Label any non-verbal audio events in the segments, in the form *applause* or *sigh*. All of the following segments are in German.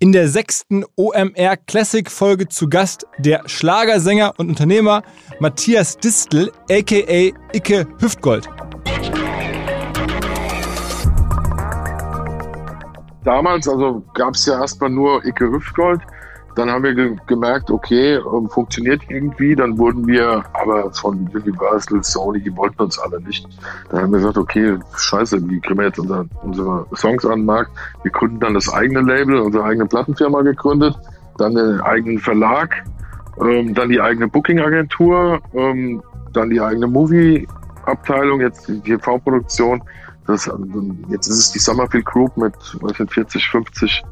In der sechsten OMR Classic Folge zu Gast der Schlagersänger und Unternehmer Matthias Distel, aka Icke Hüftgold. Damals, also gab es ja erstmal nur Icke Hüftgold. Dann haben wir ge gemerkt, okay, ähm, funktioniert irgendwie. Dann wurden wir aber von Universal, Sony, die wollten uns alle nicht. Dann haben wir gesagt, okay, scheiße, wie kriegen wir jetzt unser, unsere Songs an den Markt? Wir gründen dann das eigene Label, unsere eigene Plattenfirma gegründet, dann den eigenen Verlag, ähm, dann die eigene Booking-Agentur, ähm, dann die eigene Movie-Abteilung, jetzt die TV-Produktion. Das, jetzt ist es die Summerfield Group mit was sind 40, 50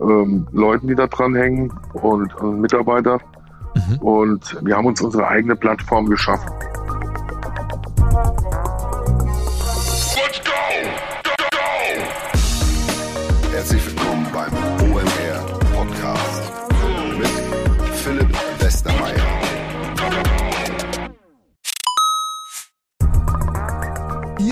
ähm, Leuten, die da dran hängen und, und Mitarbeiter. Mhm. Und wir haben uns unsere eigene Plattform geschaffen.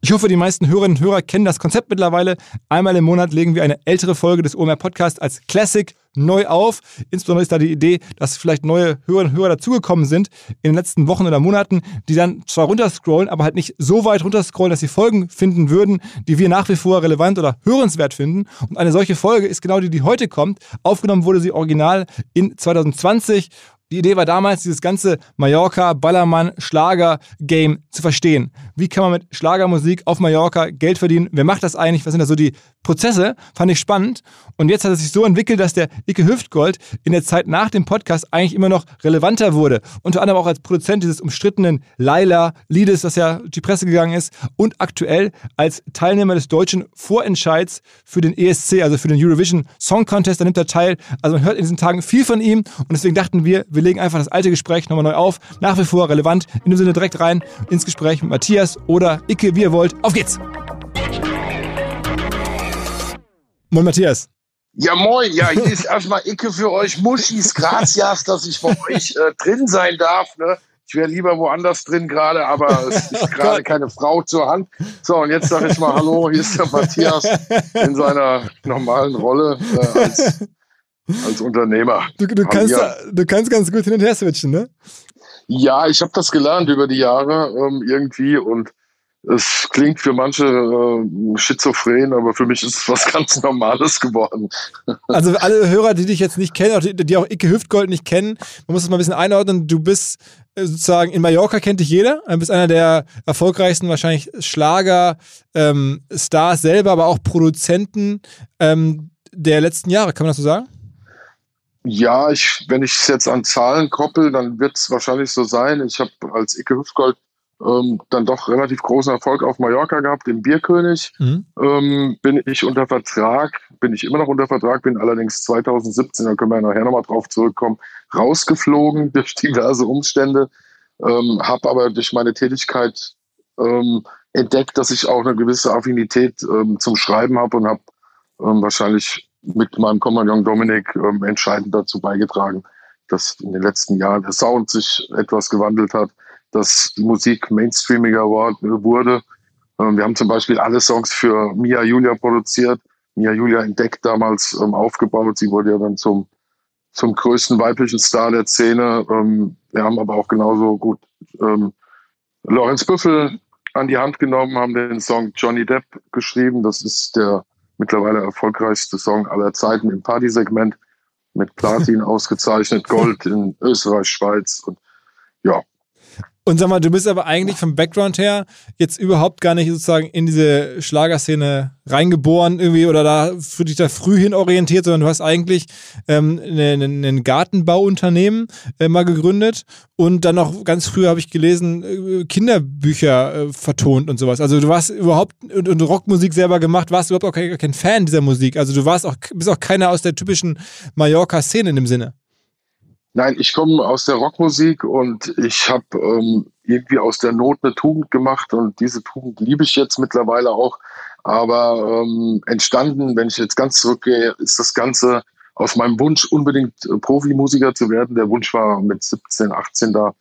Ich hoffe, die meisten Hörerinnen und Hörer kennen das Konzept mittlerweile. Einmal im Monat legen wir eine ältere Folge des OMR Podcasts als Classic neu auf. Insbesondere ist da die Idee, dass vielleicht neue Hörerinnen und Hörer dazugekommen sind in den letzten Wochen oder Monaten, die dann zwar runterscrollen, aber halt nicht so weit runterscrollen, dass sie Folgen finden würden, die wir nach wie vor relevant oder hörenswert finden. Und eine solche Folge ist genau die, die heute kommt. Aufgenommen wurde sie original in 2020 die Idee war damals, dieses ganze Mallorca, Ballermann, Schlager-Game zu verstehen. Wie kann man mit Schlagermusik auf Mallorca Geld verdienen? Wer macht das eigentlich? Was sind da so die Prozesse? Fand ich spannend. Und jetzt hat es sich so entwickelt, dass der Icke Hüftgold in der Zeit nach dem Podcast eigentlich immer noch relevanter wurde. Unter anderem auch als Produzent dieses umstrittenen Laila-Liedes, das ja die Presse gegangen ist. Und aktuell als Teilnehmer des deutschen Vorentscheids für den ESC, also für den Eurovision Song Contest. Da nimmt er teil. Also man hört in diesen Tagen viel von ihm. Und deswegen dachten wir, wir legen einfach das alte Gespräch nochmal neu auf. Nach wie vor relevant. In dem Sinne direkt rein ins Gespräch mit Matthias oder Icke, wie ihr wollt. Auf geht's! Moin Matthias. Ja, moin. Ja, hier ist erstmal Icke für euch. Muschis, gracias, dass ich bei euch äh, drin sein darf. Ne? Ich wäre lieber woanders drin gerade, aber es ist *laughs* gerade keine Frau zur Hand. So, und jetzt sage ich mal Hallo, hier ist der Matthias in seiner normalen Rolle äh, als als Unternehmer. Du, du kannst, du kannst ganz gut hin und her switchen, ne? Ja, ich habe das gelernt über die Jahre ähm, irgendwie und es klingt für manche äh, schizophren, aber für mich ist es was *laughs* ganz Normales geworden. Also alle Hörer, die dich jetzt nicht kennen, auch die, die auch Icke Hüftgold nicht kennen, man muss es mal ein bisschen einordnen. Du bist äh, sozusagen in Mallorca kennt dich jeder. Du bist einer der erfolgreichsten wahrscheinlich Schlager-Stars ähm, selber, aber auch Produzenten ähm, der letzten Jahre. Kann man das so sagen? Ja, ich, wenn ich es jetzt an Zahlen koppel, dann wird es wahrscheinlich so sein. Ich habe als Icke Hüftgold ähm, dann doch relativ großen Erfolg auf Mallorca gehabt, im Bierkönig. Mhm. Ähm, bin ich unter Vertrag, bin ich immer noch unter Vertrag, bin allerdings 2017, da können wir ja nachher nochmal drauf zurückkommen, rausgeflogen *laughs* durch diverse Umstände, ähm, habe aber durch meine Tätigkeit ähm, entdeckt, dass ich auch eine gewisse Affinität ähm, zum Schreiben habe und habe ähm, wahrscheinlich mit meinem Kompagnon Dominik ähm, entscheidend dazu beigetragen, dass in den letzten Jahren der Sound sich etwas gewandelt hat, dass die Musik mainstreamiger wurde. Ähm, wir haben zum Beispiel alle Songs für Mia Julia produziert. Mia Julia entdeckt damals ähm, aufgebaut. Sie wurde ja dann zum, zum größten weiblichen Star der Szene. Ähm, wir haben aber auch genauso gut ähm, Lorenz Büffel an die Hand genommen, haben den Song Johnny Depp geschrieben. Das ist der mittlerweile erfolgreichste Song aller Zeiten im Partysegment mit Platin *laughs* ausgezeichnet, Gold in Österreich, Schweiz und ja, und sag mal, du bist aber eigentlich vom Background her jetzt überhaupt gar nicht sozusagen in diese Schlagerszene reingeboren irgendwie oder da für dich da früh hin orientiert, sondern du hast eigentlich ähm, ein Gartenbauunternehmen äh, mal gegründet und dann noch ganz früh habe ich gelesen äh, Kinderbücher äh, vertont und sowas. Also du warst überhaupt und, und Rockmusik selber gemacht, warst überhaupt auch kein, kein Fan dieser Musik. Also du warst auch bist auch keiner aus der typischen Mallorca-Szene in dem Sinne. Nein, ich komme aus der Rockmusik und ich habe ähm, irgendwie aus der Not eine Tugend gemacht und diese Tugend liebe ich jetzt mittlerweile auch. Aber ähm, entstanden, wenn ich jetzt ganz zurückgehe, ist das Ganze aus meinem Wunsch, unbedingt äh, Profimusiker zu werden. Der Wunsch war mit 17, 18 da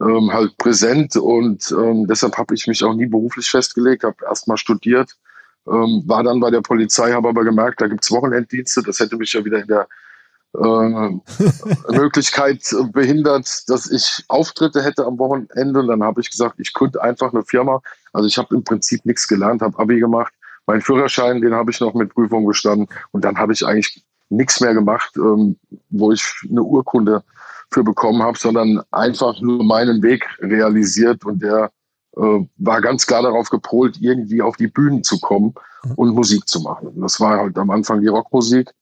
ähm, halt präsent und ähm, deshalb habe ich mich auch nie beruflich festgelegt, habe erstmal studiert, ähm, war dann bei der Polizei, habe aber gemerkt, da gibt's Wochenenddienste, das hätte mich ja wieder in der Möglichkeit behindert, dass ich Auftritte hätte am Wochenende. Und dann habe ich gesagt, ich könnte einfach eine Firma. Also ich habe im Prinzip nichts gelernt, habe Abi gemacht. Mein Führerschein, den habe ich noch mit Prüfung bestanden. Und dann habe ich eigentlich nichts mehr gemacht, ähm, wo ich eine Urkunde für bekommen habe, sondern einfach nur meinen Weg realisiert. Und der äh, war ganz klar darauf gepolt, irgendwie auf die Bühnen zu kommen und Musik zu machen. Das war halt am Anfang die Rockmusik.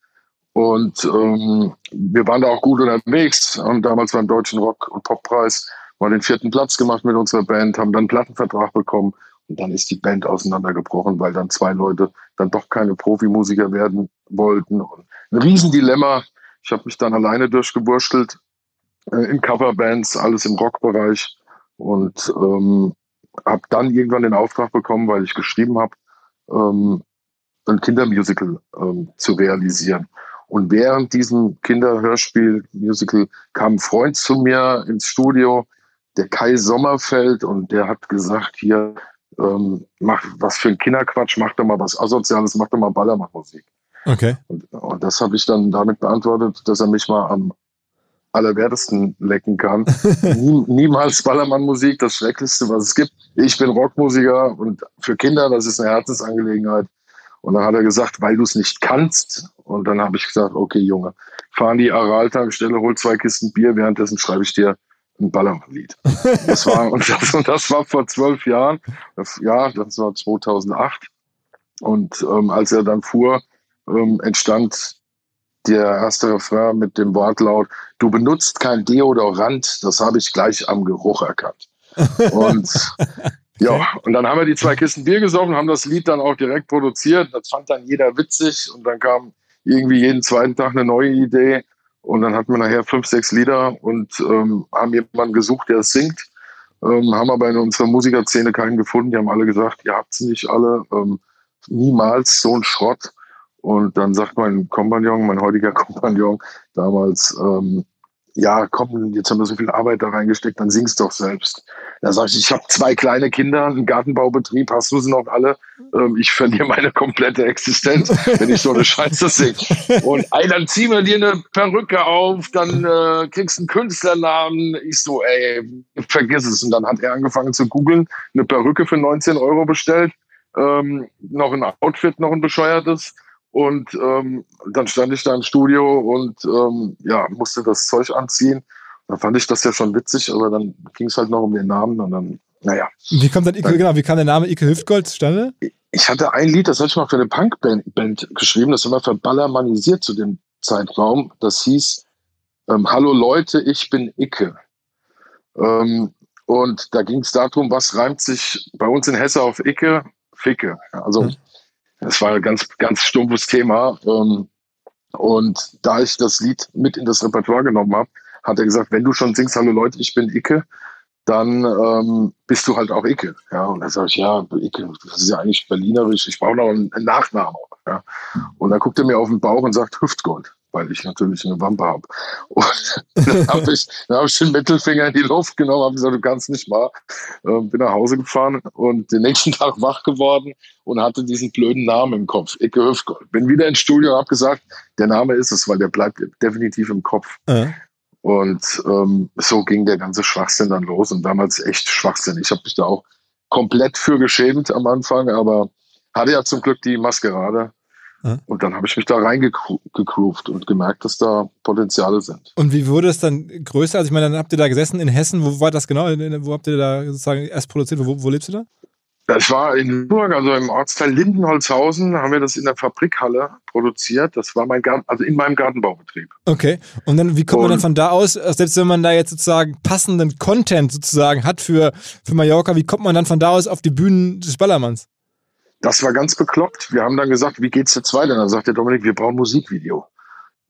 Und ähm, wir waren da auch gut unterwegs, haben damals beim Deutschen Rock- und Poppreis mal den vierten Platz gemacht mit unserer Band, haben dann einen Plattenvertrag bekommen und dann ist die Band auseinandergebrochen, weil dann zwei Leute dann doch keine Profimusiker werden wollten. Und ein Riesendilemma. Ich habe mich dann alleine durchgewurschtelt äh, in Coverbands, alles im Rockbereich und ähm, habe dann irgendwann den Auftrag bekommen, weil ich geschrieben habe, ähm, ein Kindermusical ähm, zu realisieren. Und während diesem Kinderhörspiel-Musical kam ein Freund zu mir ins Studio, der Kai Sommerfeld, und der hat gesagt, hier, ähm, mach was für ein Kinderquatsch, mach doch mal was Asoziales, mach doch mal Ballermann-Musik. Okay. Und, und das habe ich dann damit beantwortet, dass er mich mal am allerwertesten lecken kann. *laughs* Nie, niemals Ballermann-Musik, das Schrecklichste, was es gibt. Ich bin Rockmusiker und für Kinder, das ist eine Herzensangelegenheit. Und dann hat er gesagt, weil du es nicht kannst. Und dann habe ich gesagt, okay, Junge, fahr an die Aral-Tankstelle, hol zwei Kisten Bier, währenddessen schreibe ich dir ein Ballermann-Lied. Das war, *laughs* und das, und das war vor zwölf Jahren. Das, ja, das war 2008. Und ähm, als er dann fuhr, ähm, entstand der erste Refrain mit dem Wortlaut, du benutzt kein Deodorant, das habe ich gleich am Geruch erkannt. Und *laughs* ja, und dann haben wir die zwei Kisten Bier gesoffen, haben das Lied dann auch direkt produziert. Das fand dann jeder witzig und dann kam irgendwie jeden zweiten Tag eine neue Idee. Und dann hatten wir nachher fünf, sechs Lieder und ähm, haben jemanden gesucht, der es singt. Ähm, haben aber in unserer Musikerszene keinen gefunden. Die haben alle gesagt, ihr habt sie nicht alle. Ähm, niemals so ein Schrott. Und dann sagt mein Kompagnon, mein heutiger *laughs* Kompagnon damals, ähm, ja, komm, jetzt haben wir so viel Arbeit da reingesteckt, dann sing's doch selbst. Da sage ich, ich habe zwei kleine Kinder, einen Gartenbaubetrieb, hast du sie noch alle? Ähm, ich verliere meine komplette Existenz, *laughs* wenn ich so eine Scheiße singe. Und ey, dann ziehen wir dir eine Perücke auf, dann äh, kriegst du einen Künstlernamen. Ich so, ey, vergiss es. Und dann hat er angefangen zu googeln, eine Perücke für 19 Euro bestellt, ähm, noch ein Outfit, noch ein bescheuertes und ähm, dann stand ich da im Studio und ähm, ja, musste das Zeug anziehen. Da fand ich das ja schon witzig, aber dann ging es halt noch um den Namen und dann, naja. Wie kommt dann Ike, dann, genau, wie kam der Name Ike Hüftgold zustande? Ich hatte ein Lied, das hatte ich mal für eine Punkband Band geschrieben, das war verballermanisiert zu dem Zeitraum. Das hieß ähm, Hallo Leute, ich bin Icke. Ähm, und da ging es darum, was reimt sich bei uns in Hesse auf Icke? Ficke. Also mhm. Das war ein ganz, ganz stumpfes Thema. Ähm, und da ich das Lied mit in das Repertoire genommen habe, hat er gesagt, wenn du schon singst, hallo Leute, ich bin Icke, dann ähm, bist du halt auch Icke. Ja, und dann sage ich, ja, Icke, das ist ja eigentlich berlinerisch, ich brauche noch einen, Nachnamen. Ja. Und dann guckt er mir auf den Bauch und sagt Hüftgold, weil ich natürlich eine Wampe habe. Und *laughs* dann habe ich, dann hab ich den Mittelfinger in die Luft genommen, habe gesagt, du kannst nicht mal. Ähm, bin nach Hause gefahren und den nächsten *laughs* Tag wach geworden und hatte diesen blöden Namen im Kopf, Icke Hüftgold. Bin wieder ins Studio und habe gesagt, der Name ist es, weil der bleibt definitiv im Kopf. Ja. Und ähm, so ging der ganze Schwachsinn dann los und damals echt Schwachsinn. Ich habe mich da auch komplett für geschämt am Anfang, aber hatte ja zum Glück die Maskerade. Ja. Und dann habe ich mich da reingegroovt und gemerkt, dass da Potenziale sind. Und wie wurde es dann größer? Also ich meine, dann habt ihr da gesessen in Hessen. Wo war das genau? Wo habt ihr da sozusagen erst produziert? Wo, wo lebst du da? Das war in Lüneburg, also im Ortsteil Lindenholzhausen, haben wir das in der Fabrikhalle produziert. Das war mein Garten, also in meinem Gartenbaubetrieb. Okay. Und dann, wie kommt man dann von da aus, selbst wenn man da jetzt sozusagen passenden Content sozusagen hat für, für Mallorca, wie kommt man dann von da aus auf die Bühnen des Ballermanns? Das war ganz bekloppt. Wir haben dann gesagt, wie geht's jetzt weiter? Dann sagt der Dominik, wir brauchen Musikvideo.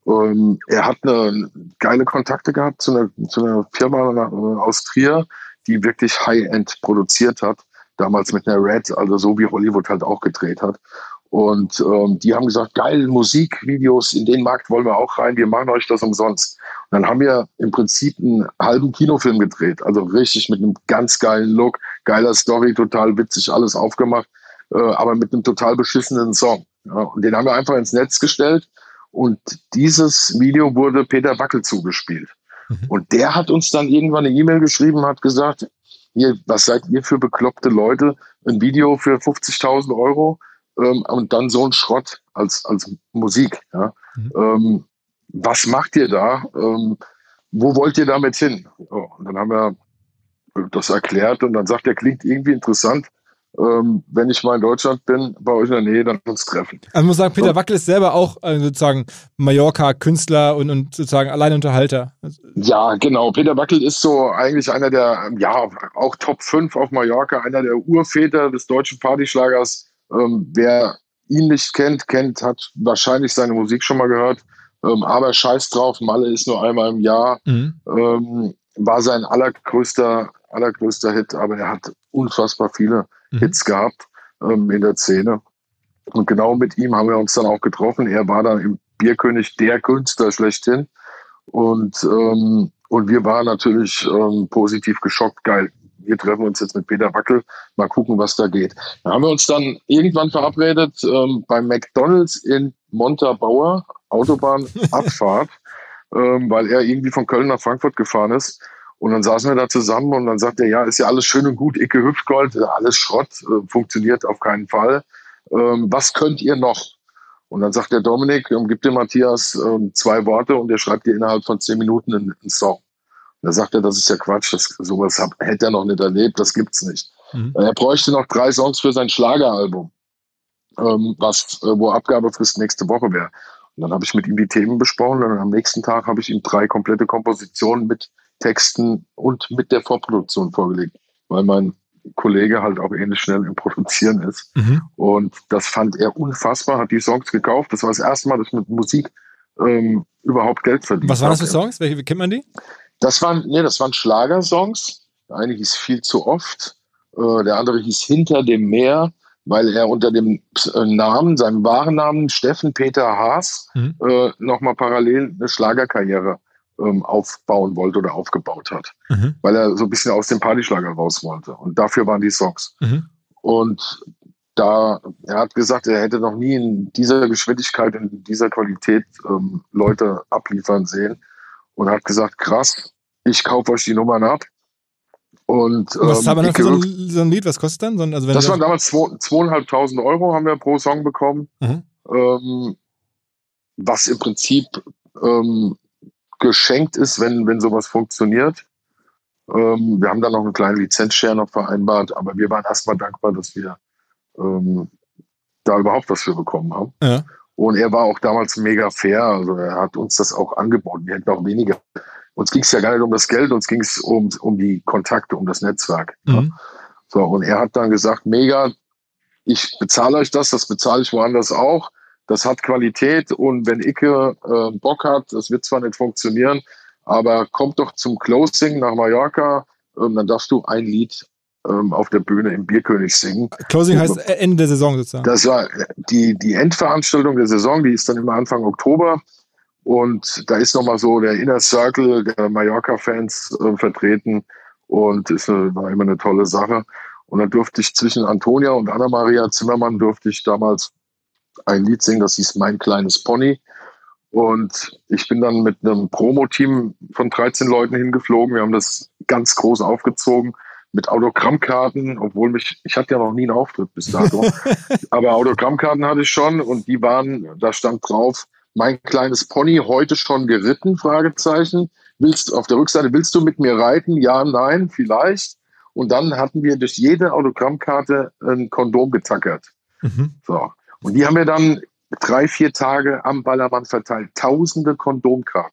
Und er hat eine geile Kontakte gehabt zu einer, zu einer Firma aus Trier, die wirklich High-End produziert hat damals mit einer Red, also so wie Hollywood halt auch gedreht hat. Und ähm, die haben gesagt, geil, Musikvideos, in den Markt wollen wir auch rein, wir machen euch das umsonst. Und dann haben wir im Prinzip einen halben Kinofilm gedreht, also richtig mit einem ganz geilen Look, geiler Story, total witzig, alles aufgemacht, äh, aber mit einem total beschissenen Song. Ja, und den haben wir einfach ins Netz gestellt und dieses Video wurde Peter Wackel zugespielt. Mhm. Und der hat uns dann irgendwann eine E-Mail geschrieben, hat gesagt, hier, was seid ihr für bekloppte Leute? Ein Video für 50.000 Euro ähm, und dann so ein Schrott als, als Musik. Ja? Mhm. Ähm, was macht ihr da? Ähm, wo wollt ihr damit hin? Oh, und dann haben wir das erklärt und dann sagt er, klingt irgendwie interessant ähm, wenn ich mal in Deutschland bin, bei euch in der Nähe, dann uns treffen. Also ich muss sagen, Peter Wackel ist selber auch äh, sozusagen Mallorca-Künstler und, und sozusagen Alleinunterhalter. Ja, genau. Peter Wackel ist so eigentlich einer der, ja, auch Top 5 auf Mallorca, einer der Urväter des deutschen Partyschlagers. Ähm, wer ihn nicht kennt, kennt, hat wahrscheinlich seine Musik schon mal gehört. Ähm, aber scheiß drauf, Malle ist nur einmal im Jahr. Mhm. Ähm, war sein allergrößter, allergrößter Hit, aber er hat unfassbar viele mhm. Hits gehabt ähm, in der Szene. Und genau mit ihm haben wir uns dann auch getroffen. Er war dann im Bierkönig der Künstler schlechthin. Und, ähm, und wir waren natürlich ähm, positiv geschockt. Geil, wir treffen uns jetzt mit Peter Wackel, mal gucken, was da geht. Da haben wir uns dann irgendwann verabredet ähm, beim McDonalds in Montabaur, Autobahnabfahrt, *laughs* ähm, weil er irgendwie von Köln nach Frankfurt gefahren ist. Und dann saßen wir da zusammen und dann sagt er, ja, ist ja alles schön und gut, Icke Hüftgold, alles Schrott, äh, funktioniert auf keinen Fall. Ähm, was könnt ihr noch? Und dann sagt der Dominik, ähm, gibt dem Matthias ähm, zwei Worte und er schreibt dir innerhalb von zehn Minuten einen, einen Song. Und da sagt er, das ist ja Quatsch, das, sowas hab, hätte er noch nicht erlebt, das gibt's nicht. Mhm. Er bräuchte noch drei Songs für sein Schlageralbum, ähm, was, äh, wo Abgabefrist nächste Woche wäre. Und dann habe ich mit ihm die Themen besprochen und am nächsten Tag habe ich ihm drei komplette Kompositionen mit Texten und mit der Vorproduktion vorgelegt, weil mein Kollege halt auch ähnlich schnell im Produzieren ist. Mhm. Und das fand er unfassbar, hat die Songs gekauft. Das war das erste Mal, dass ich mit Musik ähm, überhaupt Geld verdient Was waren das für Songs? Welche kennt man die? Das waren, nee, das waren Schlagersongs. Der eine hieß viel zu oft, äh, der andere hieß Hinter dem Meer, weil er unter dem äh, Namen, seinem wahren Namen Steffen Peter Haas, mhm. äh, nochmal parallel eine Schlagerkarriere ähm, aufbauen wollte oder aufgebaut hat. Mhm. Weil er so ein bisschen aus dem Partyschlager raus wollte. Und dafür waren die Songs. Mhm. Und da, er hat gesagt, er hätte noch nie in dieser Geschwindigkeit, in dieser Qualität ähm, Leute abliefern sehen. Und hat gesagt, krass, ich kaufe euch die Nummern ab. Und, ähm, was haben wir für so ein, so ein, Lied? Was kostet dann? Also das waren damals zweieinhalbtausend Euro haben wir pro Song bekommen. Mhm. Ähm, was im Prinzip ähm, geschenkt ist, wenn, wenn sowas funktioniert. Ähm, wir haben dann noch einen kleinen Lizenzshare noch vereinbart, aber wir waren erstmal dankbar, dass wir ähm, da überhaupt was für bekommen haben. Ja. Und er war auch damals mega fair, also er hat uns das auch angeboten. Wir hätten auch weniger. Uns ging es ja gar nicht um das Geld, uns ging es um, um die Kontakte, um das Netzwerk. Mhm. Ja. So, und er hat dann gesagt, mega, ich bezahle euch das, das bezahle ich woanders auch das hat Qualität und wenn Icke äh, Bock hat, das wird zwar nicht funktionieren, aber kommt doch zum Closing nach Mallorca, ähm, dann darfst du ein Lied ähm, auf der Bühne im Bierkönig singen. Closing heißt Ende der Saison sozusagen. Das war die, die Endveranstaltung der Saison, die ist dann immer Anfang Oktober. Und da ist nochmal so der Inner Circle der Mallorca-Fans äh, vertreten und ist eine, war immer eine tolle Sache. Und dann durfte ich zwischen Antonia und Anna-Maria Zimmermann durfte ich damals ein Lied singen, das hieß Mein kleines Pony. Und ich bin dann mit einem Promo-Team von 13 Leuten hingeflogen. Wir haben das ganz groß aufgezogen mit Autogrammkarten, obwohl mich, ich hatte ja noch nie einen Auftritt bis dato. *laughs* aber Autogrammkarten hatte ich schon und die waren, da stand drauf, mein kleines Pony heute schon geritten? Fragezeichen. Willst auf der Rückseite, willst du mit mir reiten? Ja, nein, vielleicht. Und dann hatten wir durch jede Autogrammkarte ein Kondom getackert. Mhm. So. Und die haben wir dann drei, vier Tage am Ballermann verteilt. Tausende Kondomkarten.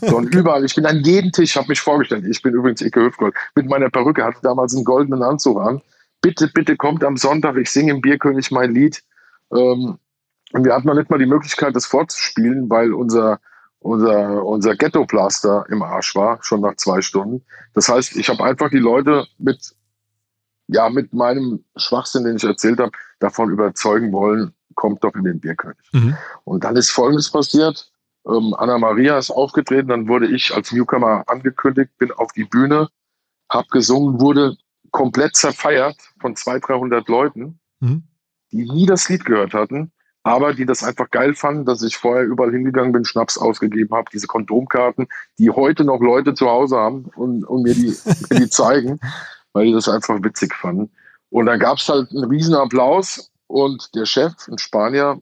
So, und *laughs* überall, ich bin an jedem Tisch, habe mich vorgestellt. Ich bin übrigens Icke Hüfgold. Mit meiner Perücke hatte damals einen goldenen Anzug an. Bitte, bitte kommt am Sonntag, ich singe im Bierkönig mein Lied. Ähm, und wir hatten noch nicht mal die Möglichkeit, das vorzuspielen, weil unser, unser, unser Ghetto-Plaster im Arsch war, schon nach zwei Stunden. Das heißt, ich habe einfach die Leute mit, ja, mit meinem Schwachsinn, den ich erzählt habe, davon überzeugen wollen, kommt doch in den Bierkönig. Mhm. Und dann ist Folgendes passiert. Ähm, Anna Maria ist aufgetreten, dann wurde ich als Newcomer angekündigt, bin auf die Bühne, habe gesungen, wurde komplett zerfeiert von 200, 300 Leuten, mhm. die nie das Lied gehört hatten, aber die das einfach geil fanden, dass ich vorher überall hingegangen bin, Schnaps ausgegeben habe, diese Kondomkarten, die heute noch Leute zu Hause haben und, und mir, die, mir die zeigen, *laughs* weil die das einfach witzig fanden. Und dann gab es halt einen riesen Applaus und der Chef, ein Spanier,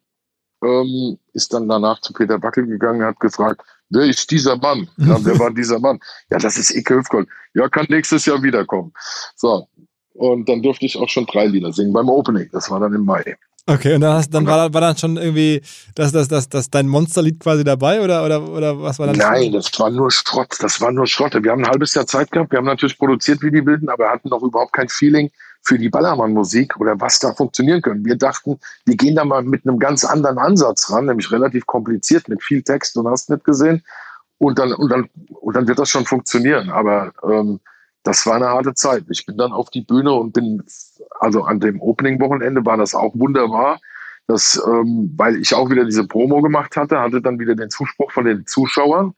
ähm, ist dann danach zu Peter Wackel gegangen, hat gefragt, wer ist dieser Mann? Ja, wer war dieser Mann? Ja, das ist Ike Hüfgold. Ja, kann nächstes Jahr wiederkommen. So. Und dann durfte ich auch schon drei Lieder singen beim Opening. Das war dann im Mai. Okay, und dann, hast, dann war, war dann schon irgendwie das, das, das, das dein Monsterlied quasi dabei oder, oder, oder was war dann? Nein, das war nur Schrott. Das war nur Schrott. Wir haben ein halbes Jahr Zeit gehabt. Wir haben natürlich produziert wie die Wilden, aber hatten noch überhaupt kein Feeling für die Ballermann-Musik oder was da funktionieren können. Wir dachten, wir gehen da mal mit einem ganz anderen Ansatz ran, nämlich relativ kompliziert mit viel Text und hast nicht gesehen. Und dann, und dann, und dann wird das schon funktionieren. Aber ähm, das war eine harte Zeit. Ich bin dann auf die Bühne und bin, also an dem Opening-Wochenende war das auch wunderbar, dass, ähm, weil ich auch wieder diese Promo gemacht hatte, hatte dann wieder den Zuspruch von den Zuschauern.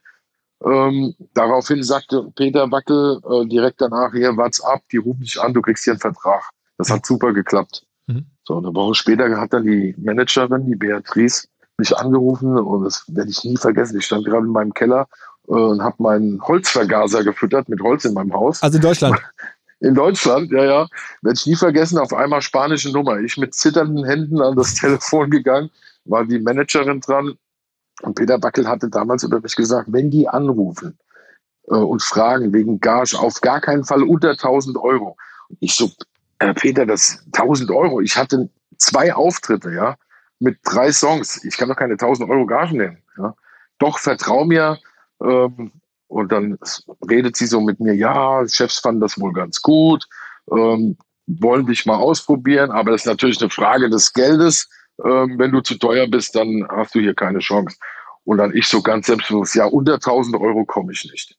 Ähm, daraufhin sagte Peter Wackel äh, direkt danach, hier, what's up, die rufen dich an, du kriegst hier einen Vertrag. Das hat super geklappt. Mhm. So, eine Woche später hat dann die Managerin, die Beatrice, mich angerufen und das werde ich nie vergessen. Ich stand gerade in meinem Keller äh, und habe meinen Holzvergaser gefüttert mit Holz in meinem Haus. Also in Deutschland? *laughs* In Deutschland, ja, ja. Werde ich nie vergessen, auf einmal spanische Nummer. Ich mit zitternden Händen an das *laughs* Telefon gegangen, war die Managerin dran. Und Peter Backel hatte damals über mich gesagt, wenn die anrufen äh, und fragen wegen Gage, auf gar keinen Fall unter 1000 Euro. Und ich so, äh, Peter, das 1000 Euro. Ich hatte zwei Auftritte, ja, mit drei Songs. Ich kann doch keine 1000 Euro Gage nehmen. Ja. Doch, vertrau mir, ähm, und dann redet sie so mit mir, ja, Chefs fanden das wohl ganz gut, ähm, wollen dich mal ausprobieren, aber das ist natürlich eine Frage des Geldes. Ähm, wenn du zu teuer bist, dann hast du hier keine Chance. Und dann ich so ganz selbstbewusst, ja, unter 1000 Euro komme ich nicht.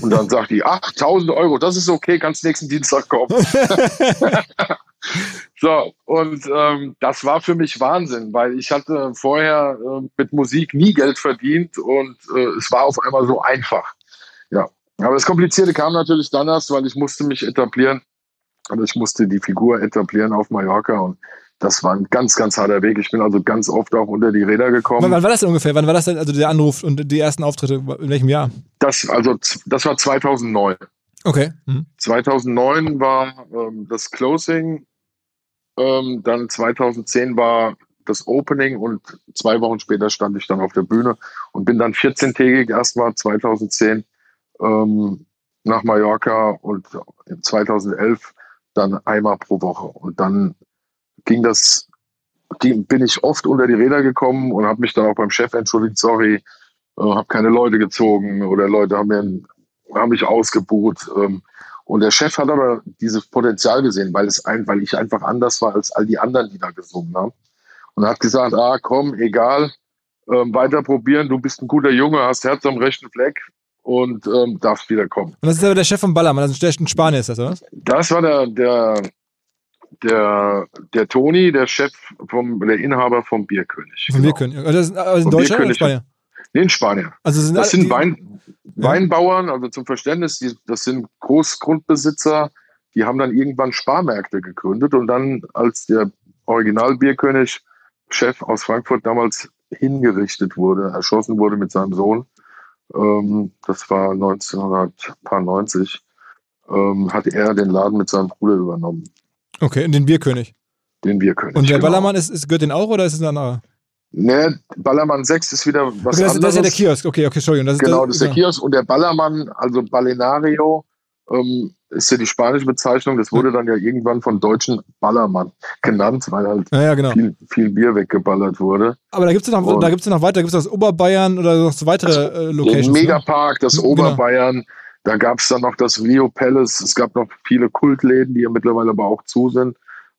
Und dann sagt die, ach, 1000 Euro, das ist okay, kannst nächsten Dienstag kommen. *laughs* so, und ähm, das war für mich Wahnsinn, weil ich hatte vorher äh, mit Musik nie Geld verdient und äh, es war auf einmal so einfach. Ja, aber das Komplizierte kam natürlich dann erst, weil ich musste mich etablieren. Also ich musste die Figur etablieren auf Mallorca und das war ein ganz, ganz harter Weg. Ich bin also ganz oft auch unter die Räder gekommen. Wann, wann war das denn ungefähr? Wann war das denn, also der Anruf und die ersten Auftritte? In welchem Jahr? Das, also, das war 2009. Okay. Mhm. 2009 war ähm, das Closing, ähm, dann 2010 war das Opening und zwei Wochen später stand ich dann auf der Bühne und bin dann 14-tägig erstmal 2010 ähm, nach Mallorca und 2011 dann einmal pro Woche. Und dann ging das, bin ich oft unter die Räder gekommen und habe mich dann auch beim Chef entschuldigt, sorry, äh, habe keine Leute gezogen oder Leute haben, mir, haben mich ausgebucht. Ähm, und der Chef hat aber dieses Potenzial gesehen, weil es ein, weil ich einfach anders war als all die anderen, die da gesungen haben. Und hat gesagt, ah, komm, egal, ähm, weiter probieren, du bist ein guter Junge, hast Herz am rechten Fleck und ähm, darfst wieder kommen. Und das ist aber der Chef von Ballermann, also der in Spanien ist das, oder? Das war der, der, der, der Toni, der Chef vom, der Inhaber vom Bierkönig. Vom Bierkönig. Also also in Deutschland oder in. Spanien? Nee, in Spanien. Also sind Das sind Wein, Weinbauern, also zum Verständnis, die, das sind Großgrundbesitzer, die haben dann irgendwann Sparmärkte gegründet und dann, als der Original-Bierkönig, Chef aus Frankfurt damals hingerichtet wurde, erschossen wurde mit seinem Sohn, ähm, das war 1990, ähm, hat er den Laden mit seinem Bruder übernommen, Okay, und den Bierkönig. den Bierkönig. Und der genau. Ballermann ist, ist, gehört den auch oder ist es ein anderer? Ne, Ballermann 6 ist wieder was Okay, das, anderes. das ist ja der Kiosk. Okay, okay, Entschuldigung. Das Genau, das ist der. Kiosk und der Ballermann, also Ballenario, ähm, ist ja die spanische Bezeichnung. Das wurde dann ja irgendwann von Deutschen Ballermann genannt, weil halt Ja, ja, genau. viel, viel Bier weggeballert wurde. Aber da gibt es noch, Und- da gibt's ja noch weiter. Da gibt es das Oberbayern oder noch so weitere äh, Den Locations. ne? Megapark, das Genau. Da gab es dann noch das Rio Palace. Es gab noch viele Kultläden, die ja mittlerweile aber auch zu sind,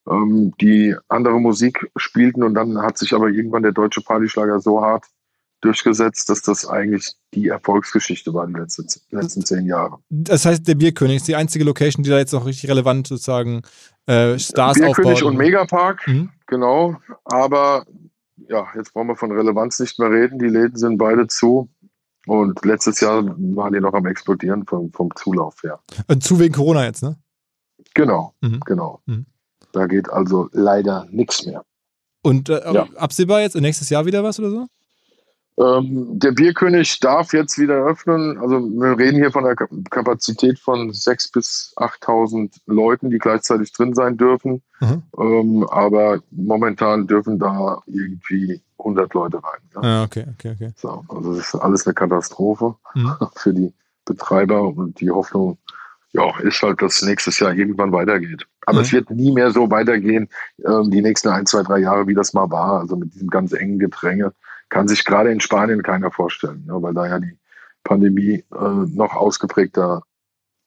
ähm, die andere Musik spielten. Und dann hat sich aber irgendwann der deutsche Partyschlager so hart durchgesetzt, dass das eigentlich die Erfolgsgeschichte war die letzten, letzten zehn Jahre. Das heißt, der Bierkönig ist die einzige Location, die da jetzt noch richtig relevant sozusagen äh, Stars Bierkönig aufbaut. und Megapark, Mhm. genau. Aber ja, jetzt brauchen wir von Relevanz nicht mehr reden. Die Läden sind beide zu. Und letztes Jahr waren die noch am explodieren vom, vom Zulauf her. Äh, Zu wegen Corona jetzt, ne? Genau, Mhm. genau. Mhm. Da geht also leider nichts mehr. Und äh, Ja. absehbar jetzt nächstes Jahr wieder was oder so? Ähm, der Bierkönig darf jetzt wieder öffnen. Also wir reden hier von einer Ka- Kapazität von 6.000 bis 8.000 Leuten, die gleichzeitig drin sein dürfen. Mhm. Ähm, aber momentan dürfen da irgendwie 100 Leute rein. Ja? Ah, okay, okay, okay. So, also das ist alles eine Katastrophe Mhm. *laughs* für die Betreiber und die Hoffnung, ja, ist halt, dass nächstes Jahr irgendwann weitergeht. Aber Mhm. es wird nie mehr so weitergehen, ähm, die nächsten ein, zwei, drei Jahre, wie das mal war. Also mit diesem ganz engen Gedränge kann sich gerade in Spanien keiner vorstellen, ja, weil da ja die Pandemie äh, noch ausgeprägter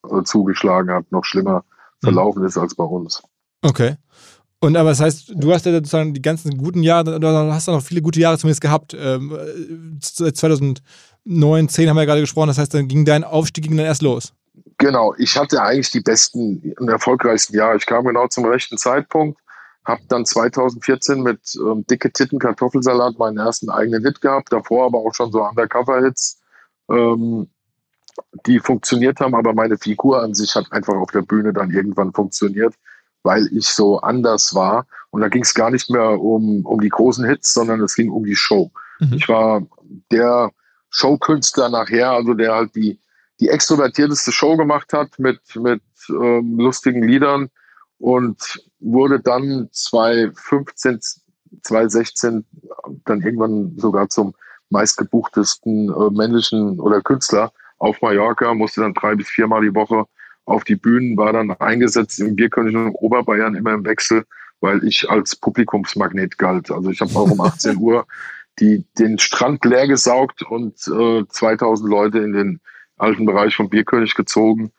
äh, zugeschlagen hat, noch schlimmer verlaufen ist als bei uns. Okay. Und aber das heißt, du hast ja sozusagen die ganzen guten Jahre, du hast ja noch viele gute Jahre zumindest gehabt. Ähm, äh, seit 2009, 10 haben wir ja gerade gesprochen, das heißt, dann ging dein Aufstieg ging dann erst los. Genau, ich hatte eigentlich die besten und erfolgreichsten Jahre. Ich kam genau zum rechten Zeitpunkt, habe dann 2014 mit ähm, Dicke Titten Kartoffelsalat meinen ersten eigenen Hit gehabt, davor aber auch schon so Undercover-Hits, ähm, die funktioniert haben, aber meine Figur an sich hat einfach auf der Bühne dann irgendwann funktioniert, weil ich so anders war. Und da ging es gar nicht mehr um, um die großen Hits, sondern es ging um die Show. Mhm. Ich war der Showkünstler nachher, also der halt die, die extrovertierteste Show gemacht hat mit, mit ähm, lustigen Liedern und wurde dann 2015, 2016 dann irgendwann sogar zum meistgebuchtesten äh, männlichen oder Künstler auf Mallorca, musste dann drei bis viermal die Woche auf die Bühnen, war dann eingesetzt im Bierkönig und Oberbayern immer im Wechsel, weil ich als Publikumsmagnet galt. Also ich habe auch um 18 Uhr die, den Strand leer gesaugt und äh, 2000 Leute in den alten Bereich vom Bierkönig gezogen.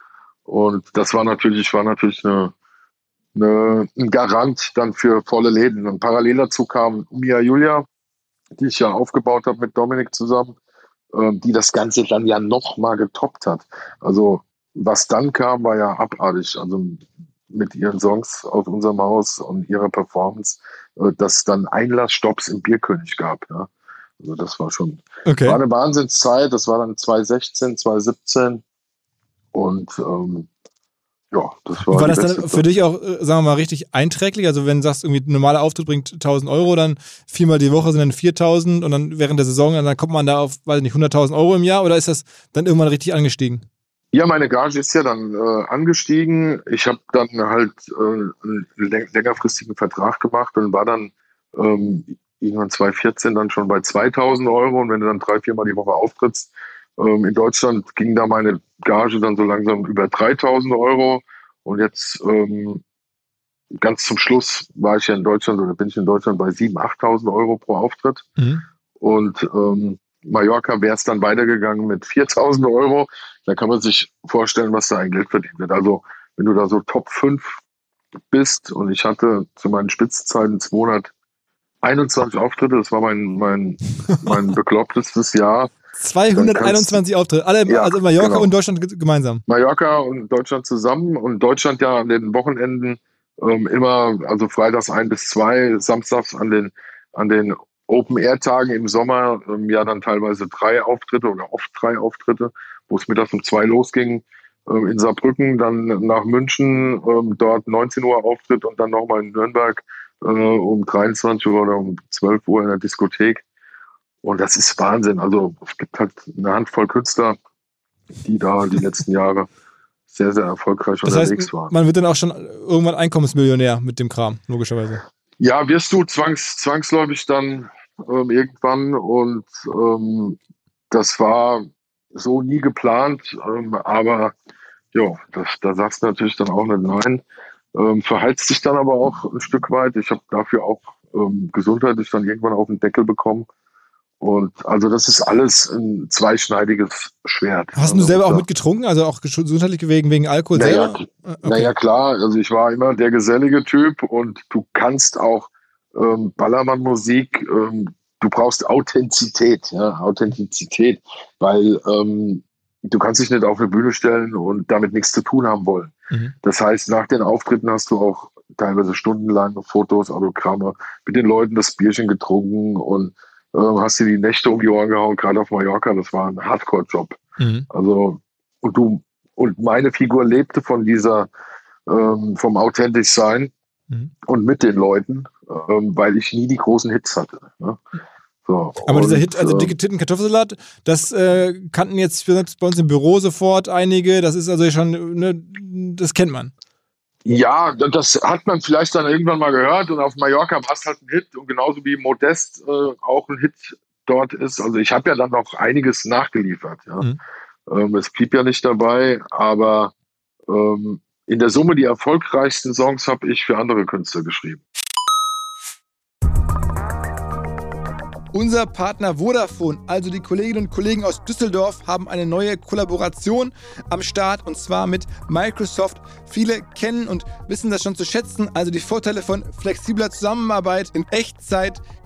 Und das war natürlich, war natürlich eine, eine, ein Garant dann für volle Läden. Und parallel dazu kam Mia Julia, die ich ja aufgebaut habe mit Dominik zusammen, ähm, die das Ganze dann ja noch mal getoppt hat. Also was dann kam, war ja abartig. Also mit ihren Songs aus unserem Haus und ihrer Performance, äh, dass es dann Einlassstopps im Bierkönig gab. Ja. Also das war schon, Okay. war eine Wahnsinnszeit. Das war dann 2016, 2017 und ähm, ja, das war, War das dann für dich auch, äh, sagen wir mal, richtig einträglich? Also wenn du sagst, irgendwie ein normaler Auftritt bringt 1000 Euro, dann viermal die Woche sind dann 4000 und dann während der Saison, dann kommt man da auf, weiß ich nicht, 100.000 Euro im Jahr oder ist das dann irgendwann richtig angestiegen? Ja, meine Gage ist ja dann äh, angestiegen. Ich habe dann halt äh, einen läng längerfristigen Vertrag gemacht und war dann ähm, irgendwann 2014 dann schon bei 2000 Euro. Und wenn du dann drei, viermal die Woche auftrittst, ähm, in Deutschland ging da meine Gage dann so langsam über 3000 Euro. Und jetzt ähm, ganz zum Schluss war ich ja in Deutschland oder bin ich in Deutschland bei 7.000, 8.000 Euro pro Auftritt. Mhm. Und ähm, Mallorca wäre es dann weitergegangen mit 4000 Euro. Da kann man sich vorstellen, was da ein Geld verdient wird. Also, wenn du da so Top 5 bist und ich hatte zu meinen Spitzenzeiten 221 Auftritte, das war mein, mein, mein *laughs* beklopptestes Jahr. 221 Auftritte, alle, ja, also Mallorca genau. und Deutschland gemeinsam. Mallorca und Deutschland zusammen und Deutschland ja an den Wochenenden ähm, immer, also freitags ein bis zwei, samstags an den, an den Open-Air-Tagen im Sommer ähm, ja dann teilweise drei Auftritte oder oft drei Auftritte, wo es mittags um zwei losging ähm, in Saarbrücken, dann nach München, ähm, dort 19 Uhr Auftritt und dann nochmal in Nürnberg äh, um 23 Uhr oder um 12 Uhr in der Diskothek. Und das ist Wahnsinn. Also es gibt halt eine Handvoll Künstler, die da die letzten Jahre sehr, sehr erfolgreich das unterwegs heißt, waren. Man wird dann auch schon irgendwann Einkommensmillionär mit dem Kram, logischerweise. Ja, wirst du zwangs, zwangsläufig dann ähm, irgendwann und ähm, das war so nie geplant, ähm, aber ja, das, da sagst du natürlich dann auch nicht nein. Ähm, verheizt sich dann aber auch ein Stück weit. Ich habe dafür auch ähm, gesundheitlich dann irgendwann auf den Deckel bekommen. Und also das ist alles ein zweischneidiges Schwert. Hast du also, selber auch mitgetrunken, also auch gesundheitlich wegen, wegen Alkohol naja, selber? Ah, okay. Naja, klar, also ich war immer der gesellige Typ und du kannst auch ähm, Ballermann-Musik, ähm, du brauchst Authentizität, ja, Authentizität, weil ähm, du kannst dich nicht auf eine Bühne stellen und damit nichts zu tun haben wollen. Mhm. Das heißt, nach den Auftritten hast du auch teilweise stundenlang Fotos, Autogramme, mit den Leuten das Bierchen getrunken und äh, hast dir die Nächte um die Ohren gehauen, gerade auf Mallorca. Das war ein Hardcore-Job. Mhm. Also, und du, und meine Figur lebte von dieser, ähm, vom authentisch sein mhm. und mit den Leuten, ähm, weil ich nie die großen Hits hatte. Ne? So, Aber und, dieser Hit, also äh, dicke Titten Kartoffelsalat, das äh, kannten jetzt bei uns im Büro sofort einige. Das ist also schon, ne, das kennt man. Ja, das hat man vielleicht dann irgendwann mal gehört und auf Mallorca war es halt ein Hit und genauso wie Modest äh, auch ein Hit dort ist. Also ich habe ja dann noch einiges nachgeliefert. Ja. Mhm. Ähm, es blieb ja nicht dabei, aber ähm, in der Summe die erfolgreichsten Songs habe ich für andere Künstler geschrieben. Unser Partner Vodafone, also die Kolleginnen und Kollegen aus Düsseldorf, haben eine neue Kollaboration am Start und zwar mit Microsoft. Viele kennen und wissen das schon zu schätzen, also die Vorteile von flexibler Zusammenarbeit in Echtzeit,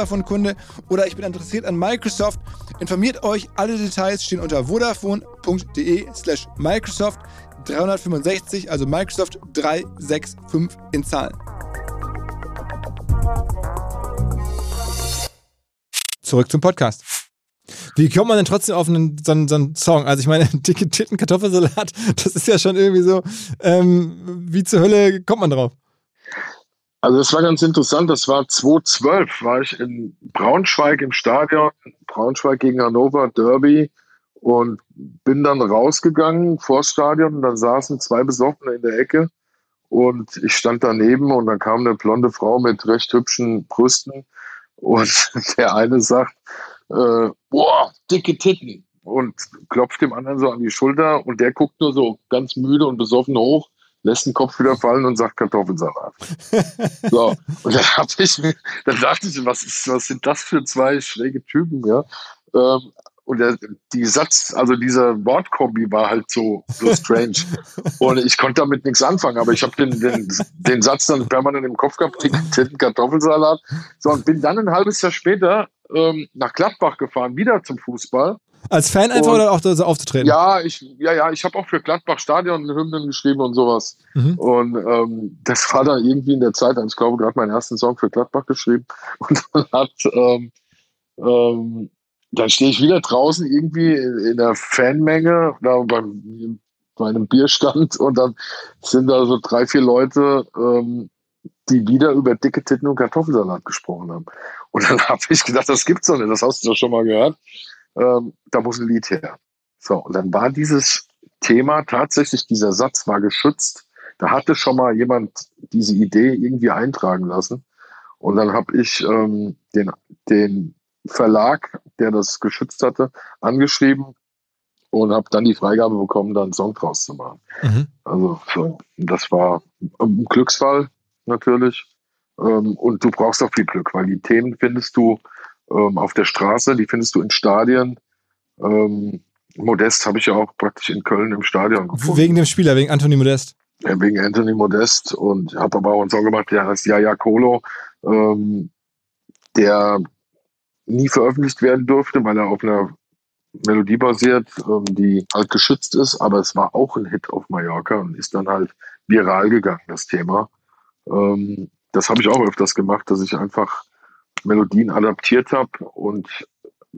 Vodafone-Kunde oder ich bin interessiert an Microsoft, informiert euch. Alle Details stehen unter vodafone.de slash Microsoft 365, also Microsoft 365 in Zahlen. Zurück zum Podcast. Wie kommt man denn trotzdem auf einen, so, einen, so einen Song? Also ich meine, *laughs* dicke Titten, Kartoffelsalat, das ist ja schon irgendwie so, ähm, wie zur Hölle kommt man drauf? Also das war ganz interessant. Das war 2012, war ich in Braunschweig im Stadion, Braunschweig gegen Hannover, Derby und bin dann rausgegangen vors Stadion und dann saßen zwei Besoffene in der Ecke und ich stand daneben und dann kam eine blonde Frau mit recht hübschen Brüsten und *laughs* der eine sagt, äh, boah, dicke Titten und klopft dem anderen so an die Schulter und der guckt nur so ganz müde und besoffen hoch lässt den Kopf wieder fallen und sagt Kartoffelsalat. *laughs* so, und dann, hab ich mir, dann dachte ich, was, ist, was sind das für zwei schräge Typen, ja? Ähm, und der, die Satz, also dieser Wortkombi war halt so, so strange. *laughs* und ich konnte damit nichts anfangen, aber ich habe den, den, den Satz dann permanent im Kopf gehabt, den Kartoffelsalat. So, und bin dann ein halbes Jahr später ähm, nach Gladbach gefahren, wieder zum Fußball. Als Fan einfach und, oder auch so aufzutreten? Ja, ich, ja, ja, ich habe auch für Gladbach Stadion Hymnen geschrieben und sowas. Mhm. Und ähm, das war dann irgendwie in der Zeit, also ich glaube, gerade meinen ersten Song für Gladbach geschrieben. *laughs* Und dann hat, ähm, ähm, dann stehe ich wieder draußen irgendwie in, der Fanmenge da beim, bei einem Bierstand und dann sind da so drei, vier Leute, ähm, die wieder über dicke Titten und Kartoffelsalat gesprochen haben. Und dann *laughs* habe ich gedacht, das gibt's doch nicht, das hast du doch schon mal gehört ähm, da muss ein Lied her. So, und dann war dieses Thema tatsächlich, dieser Satz war geschützt. Da hatte schon mal jemand diese Idee irgendwie eintragen lassen. Und dann habe ich ähm, den, den Verlag, der das geschützt hatte, angeschrieben und habe dann die Freigabe bekommen, da einen Song draus zu machen. Mhm. Also das war ein Glücksfall natürlich. Ähm, und du brauchst auch viel Glück, weil die Themen findest du ähm, auf der Straße, die findest du in Stadien. Ähm, Modest habe ich ja auch praktisch in Köln im Stadion gefunden. Wegen dem Spieler, wegen Anthony Modest. Ja, wegen Anthony Modest und habe aber auch einen Song gemacht, der heißt Jaja Kolo, ähm, der nie veröffentlicht werden durfte, weil er auf einer Melodie basiert, ähm, die halt geschützt ist, aber es war auch ein Hit auf Mallorca und ist dann halt viral gegangen, das Thema. Ähm, das habe ich auch öfters gemacht, dass ich einfach Melodien adaptiert habe und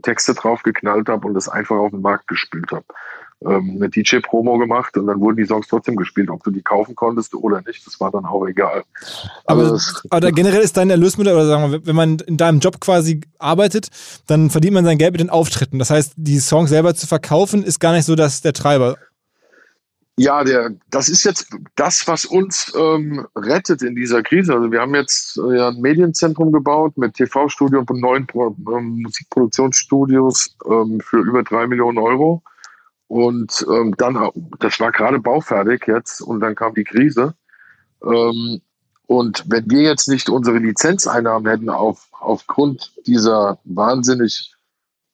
Texte drauf geknallt habe und das einfach auf den Markt gespielt habe. Ähm, eine DJ-Promo gemacht und dann wurden die Songs trotzdem gespielt, ob du die kaufen konntest oder nicht, das war dann auch egal. Aber, also das, aber generell ist dein Erlösmittel, oder sagen wir, wenn man in deinem Job quasi arbeitet, dann verdient man sein Geld mit den Auftritten. Das heißt, die Songs selber zu verkaufen, ist gar nicht so dass der Treiber. Ja, der, das ist jetzt das, was uns ähm, rettet in dieser Krise. Also wir haben jetzt äh, ein Medienzentrum gebaut mit TV-Studio und neuen Pro ähm, Musikproduktionsstudios ähm, für über drei Millionen Euro. Und ähm, dann, das war gerade baufertig jetzt und dann kam die Krise. Ähm, und wenn wir jetzt nicht unsere Lizenzeinnahmen hätten auf, aufgrund dieser wahnsinnig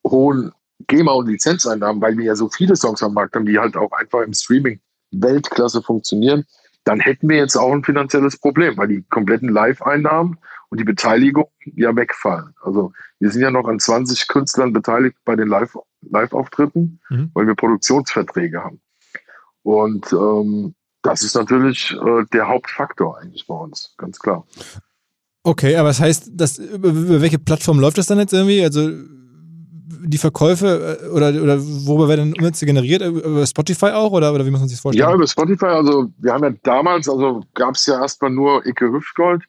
hohen GEMA und Lizenzeinnahmen, weil wir ja so viele Songs am Markt haben, die halt auch einfach im Streaming Weltklasse funktionieren, dann hätten wir jetzt auch ein finanzielles Problem, weil die kompletten Live-Einnahmen und die Beteiligung ja wegfallen. Also wir sind ja noch an 20 Künstlern beteiligt bei den Live-Auftritten, Live mhm. weil wir Produktionsverträge haben. Und ähm, das ist natürlich äh, der Hauptfaktor eigentlich bei uns, ganz klar. Okay, aber das heißt, dass, über, über welche Plattform läuft das dann jetzt irgendwie? Also die Verkäufe äh, oder, oder worüber werden Umsätze generiert? Über Spotify auch oder, oder wie muss man sich das vorstellen? Ja, über Spotify. Also wir haben ja damals, also gab es ja erstmal nur Icke Hüftgold.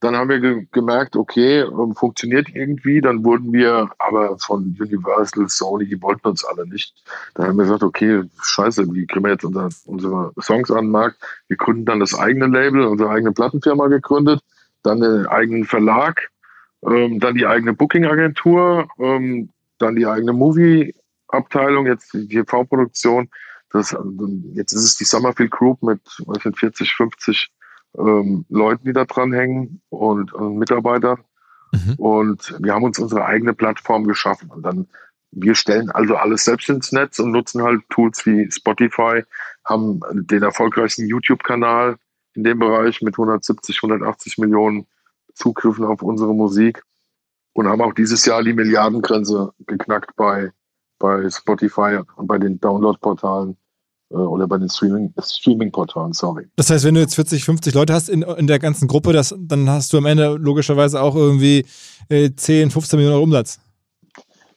Dann haben wir ge gemerkt, okay, ähm, funktioniert irgendwie. Dann wurden wir aber von Universal, Sony, die wollten uns alle nicht. Dann haben wir gesagt, okay, scheiße, wie kriegen wir jetzt unser, unsere Songs an den Markt? Wir gründen dann das eigene Label, unsere eigene Plattenfirma gegründet, dann den eigenen Verlag, ähm, dann die eigene Booking-Agentur, ähm, dann die eigene Movie-Abteilung, jetzt die TV-Produktion. Das, jetzt ist es die Summerfield Group mit was sind 40, 50 ähm, Leuten, die da dran hängen und, und Mitarbeitern. Mhm. Und wir haben uns unsere eigene Plattform geschaffen. Und dann, wir stellen also alles selbst ins Netz und nutzen halt Tools wie Spotify, haben den erfolgreichsten YouTube-Kanal in dem Bereich mit 170, 180 Millionen Zugriffen auf unsere Musik und haben auch dieses Jahr die Milliardengrenze geknackt bei, bei Spotify und bei den Download-Portalen äh, oder bei den Streaming-Portalen, sorry. Das heißt, wenn du jetzt 40, 50 Leute hast in, in der ganzen Gruppe, das, dann hast du am Ende logischerweise auch irgendwie äh, 10, 15 Millionen Euro Umsatz.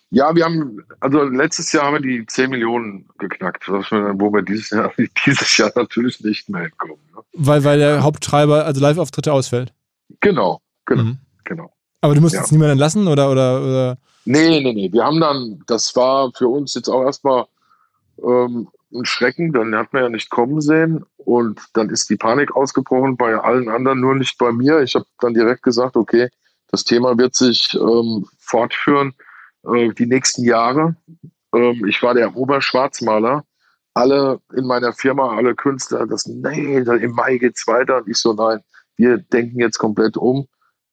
Ja, wir haben, also letztes Jahr haben wir die 10 Millionen geknackt, wo wir dieses Jahr, *laughs* dieses Jahr natürlich nicht mehr hinkommen. Ne? Weil, weil der Haupttreiber, also Live-Auftritte ausfällt. Genau, genau, mhm. genau. Aber du musst ja. jetzt niemanden lassen oder, oder, oder? Nee, nee, nee. Wir haben dann, das war für uns jetzt auch erstmal ähm, ein Schrecken, dann hat man ja nicht kommen sehen und dann ist die Panik ausgebrochen bei allen anderen, nur nicht bei mir. Ich habe dann direkt gesagt, okay, das Thema wird sich ähm, fortführen äh, die nächsten Jahre. Ähm, ich war der Oberschwarzmaler. Alle in meiner Firma, alle Künstler, das, nee, im Mai geht's weiter. Und ich so, nein, wir denken jetzt komplett um.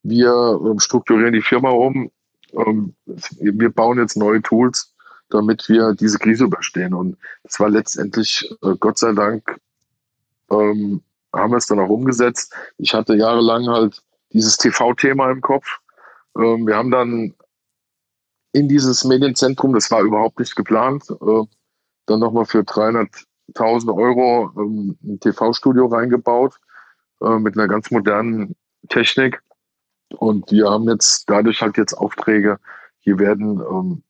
Wir ähm, strukturieren die Firma um. Ähm, wir bauen jetzt neue Tools, damit wir diese Krise überstehen. Und es war letztendlich, äh, Gott sei Dank, ähm, haben wir es dann auch umgesetzt. Ich hatte jahrelang halt dieses TV-Thema im Kopf. Wir haben dann in dieses Medienzentrum, das war überhaupt nicht geplant, äh, dann nochmal für 300.000 Euro ein TV-Studio reingebaut äh, mit einer ganz modernen Technik. Und wir haben jetzt dadurch halt jetzt Aufträge. Hier werden ähm,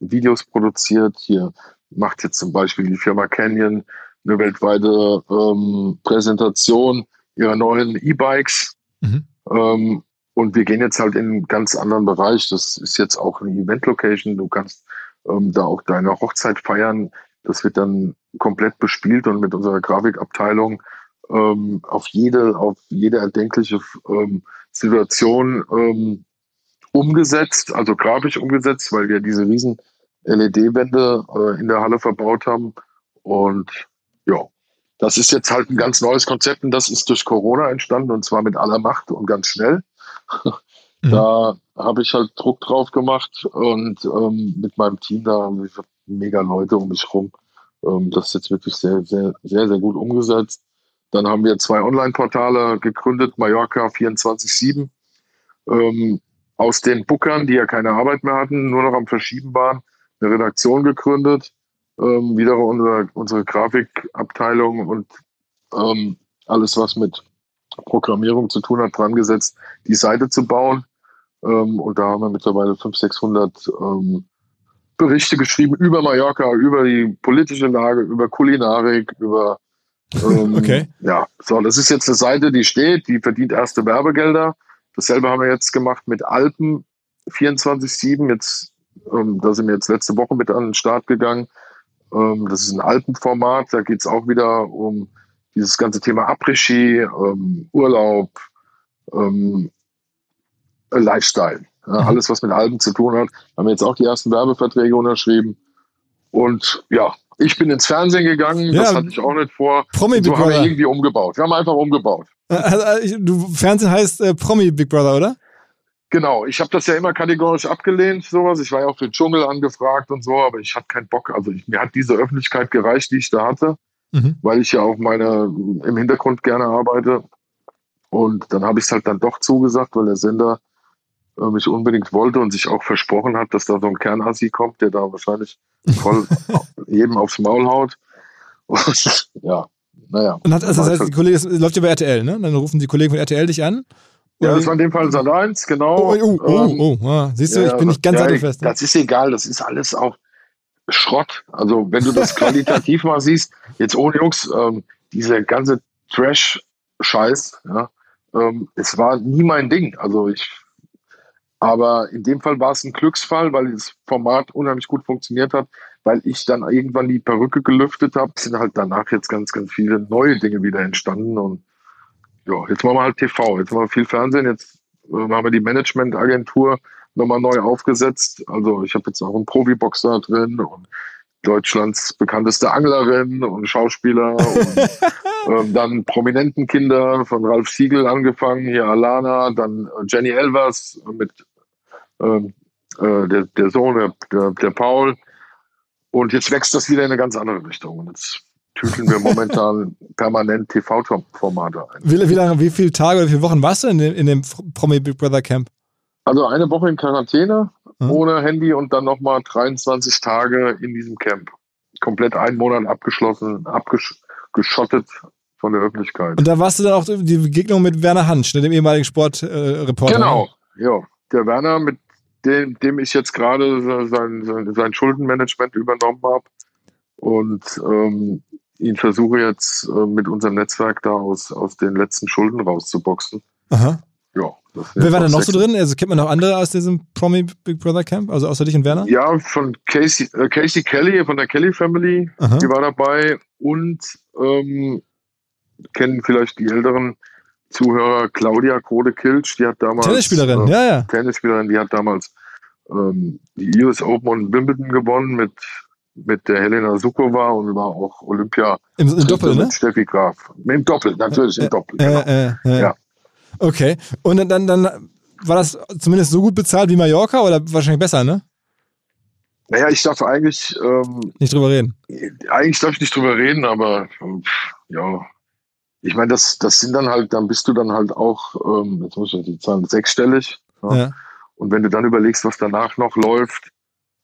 Videos produziert. Hier macht jetzt zum Beispiel die Firma Canyon eine weltweite ähm, Präsentation ihrer neuen E-Bikes. Mhm. Ähm, und wir gehen jetzt halt in einen ganz anderen Bereich. Das ist jetzt auch eine Event-Location. Du kannst ähm, da auch deine Hochzeit feiern. Das wird dann komplett bespielt und mit unserer Grafikabteilung ähm, auf jede, auf jede erdenkliche ähm, Situation ähm, umgesetzt, also grafisch umgesetzt, weil wir diese riesen LED-Wände äh, in der Halle verbaut haben. Und ja, das ist jetzt halt ein ganz neues Konzept und das ist durch Corona entstanden und zwar mit aller Macht und ganz schnell. Mhm. Da habe ich halt Druck drauf gemacht und ähm, mit meinem Team da haben wir mega Leute um mich rum. Ähm, das ist jetzt wirklich sehr, sehr, sehr, sehr gut umgesetzt. Dann haben wir zwei Online-Portale gegründet, Mallorca 24-7. Ähm, aus den Bookern, die ja keine Arbeit mehr hatten, nur noch am Verschieben waren, eine Redaktion gegründet. Ähm, wieder unsere, unsere Grafikabteilung und ähm, alles, was mit Programmierung zu tun hat, dran gesetzt, die Seite zu bauen. Ähm, und da haben wir mittlerweile 500, 600 ähm, Berichte geschrieben über Mallorca, über die politische Lage, über Kulinarik, über ähm, okay. Ja, so, das ist jetzt eine Seite, die steht, die verdient erste Werbegelder. Dasselbe haben wir jetzt gemacht mit Alpen 24-7. Jetzt, ähm, da sind wir jetzt letzte Woche mit an den Start gegangen. Ähm, das ist ein Alpenformat. Da geht es auch wieder um dieses ganze Thema Après-Ski, ähm, Urlaub, ähm, Lifestyle. Ja, mhm. alles, was mit Alpen zu tun hat. Haben wir jetzt auch die ersten Werbeverträge unterschrieben. Und ja, ich bin ins Fernsehen gegangen, ja, das hatte ich auch nicht vor. Promi so Big haben Brother. wir irgendwie umgebaut. Wir haben einfach umgebaut. Äh, also, du, Fernsehen heißt äh, Promi Big Brother, oder? Genau, ich habe das ja immer kategorisch abgelehnt, sowas. Ich war ja auch für den Dschungel angefragt und so, aber ich hatte keinen Bock. Also ich, mir hat diese Öffentlichkeit gereicht, die ich da hatte, mhm. weil ich ja auch meine im Hintergrund gerne arbeite. Und dann habe ich es halt dann doch zugesagt, weil der Sender äh, mich unbedingt wollte und sich auch versprochen hat, dass da so ein Kernassi kommt, der da wahrscheinlich *laughs* voll jedem aufs Maul haut. *laughs* Und, ja, naja. Und hat, also das heißt, die Kollege, das läuft ja bei RTL, ne? Dann rufen die Kollegen von RTL dich an. Ja, das war in dem Fall Sat 1, genau. Oh, oh, oh, ähm, oh, oh. Siehst du, ja, ich bin nicht ganz ja, sattelfest. Ne? Das ist egal, das ist alles auch Schrott. Also, wenn du das *laughs* qualitativ mal siehst, jetzt ohne Jungs, ähm, diese ganze Trash-Scheiß, ja, ähm, es war nie mein Ding. Also, ich aber in dem Fall war es ein Glücksfall, weil das Format unheimlich gut funktioniert hat, weil ich dann irgendwann die Perücke gelüftet habe. Sind halt danach jetzt ganz, ganz viele neue Dinge wieder entstanden. Und ja, jetzt machen wir halt TV, jetzt machen wir viel Fernsehen, jetzt äh, haben wir die Managementagentur nochmal neu aufgesetzt. Also ich habe jetzt auch einen Profiboxer drin und Deutschlands bekannteste Anglerin und Schauspieler und *laughs* ähm, dann prominenten Kinder von Ralf Siegel angefangen, hier Alana, dann äh, Jenny Elvers mit ähm, äh, der, der Sohn, der, der Paul. Und jetzt wächst das wieder in eine ganz andere Richtung. Und jetzt tüteln wir momentan *laughs* permanent TV-Formate ein. Wie, wie lange, wie viele Tage oder wie viele Wochen warst du in dem, in dem Promi Big Brother Camp? Also eine Woche in Quarantäne, mhm. ohne Handy und dann nochmal 23 Tage in diesem Camp. Komplett einen Monat abgeschlossen, abgeschottet von der Öffentlichkeit. Und da warst du dann auch die Begegnung mit Werner Hansch, ne, dem ehemaligen Sportreporter. Äh, genau, ja. Der Werner, mit dem, dem ich jetzt gerade sein, sein, sein Schuldenmanagement übernommen habe und ähm, ihn versuche jetzt äh, mit unserem Netzwerk da aus, aus den letzten Schulden rauszuboxen. Aha. Ja. Wer war da noch so drin? Also kennt man noch andere aus diesem Promi Big Brother Camp? Also außer dich und Werner? Ja, von Casey, äh, Casey Kelly, von der Kelly Family, Aha. die war dabei und ähm, kennen vielleicht die älteren Zuhörer Claudia Krode-Kilsch, die hat damals. Tennisspielerin, äh, ja, ja. Tennisspielerin, die hat damals ähm, die US Open und Wimbledon gewonnen mit, mit der Helena Sukova und war auch Olympia. Im, im Doppel, ne? Steffi Graf. Im Doppel, natürlich, im Doppel. Genau. Äh, äh, äh, ja. Okay. Und dann, dann war das zumindest so gut bezahlt wie Mallorca oder wahrscheinlich besser, ne? Naja, ich darf eigentlich. Ähm, nicht drüber reden. Eigentlich darf ich nicht drüber reden, aber ja, ich meine, das, das sind dann halt, dann bist du dann halt auch, ähm, jetzt muss ich die Zahlen, sechsstellig. Ja. ja. Und wenn du dann überlegst, was danach noch läuft,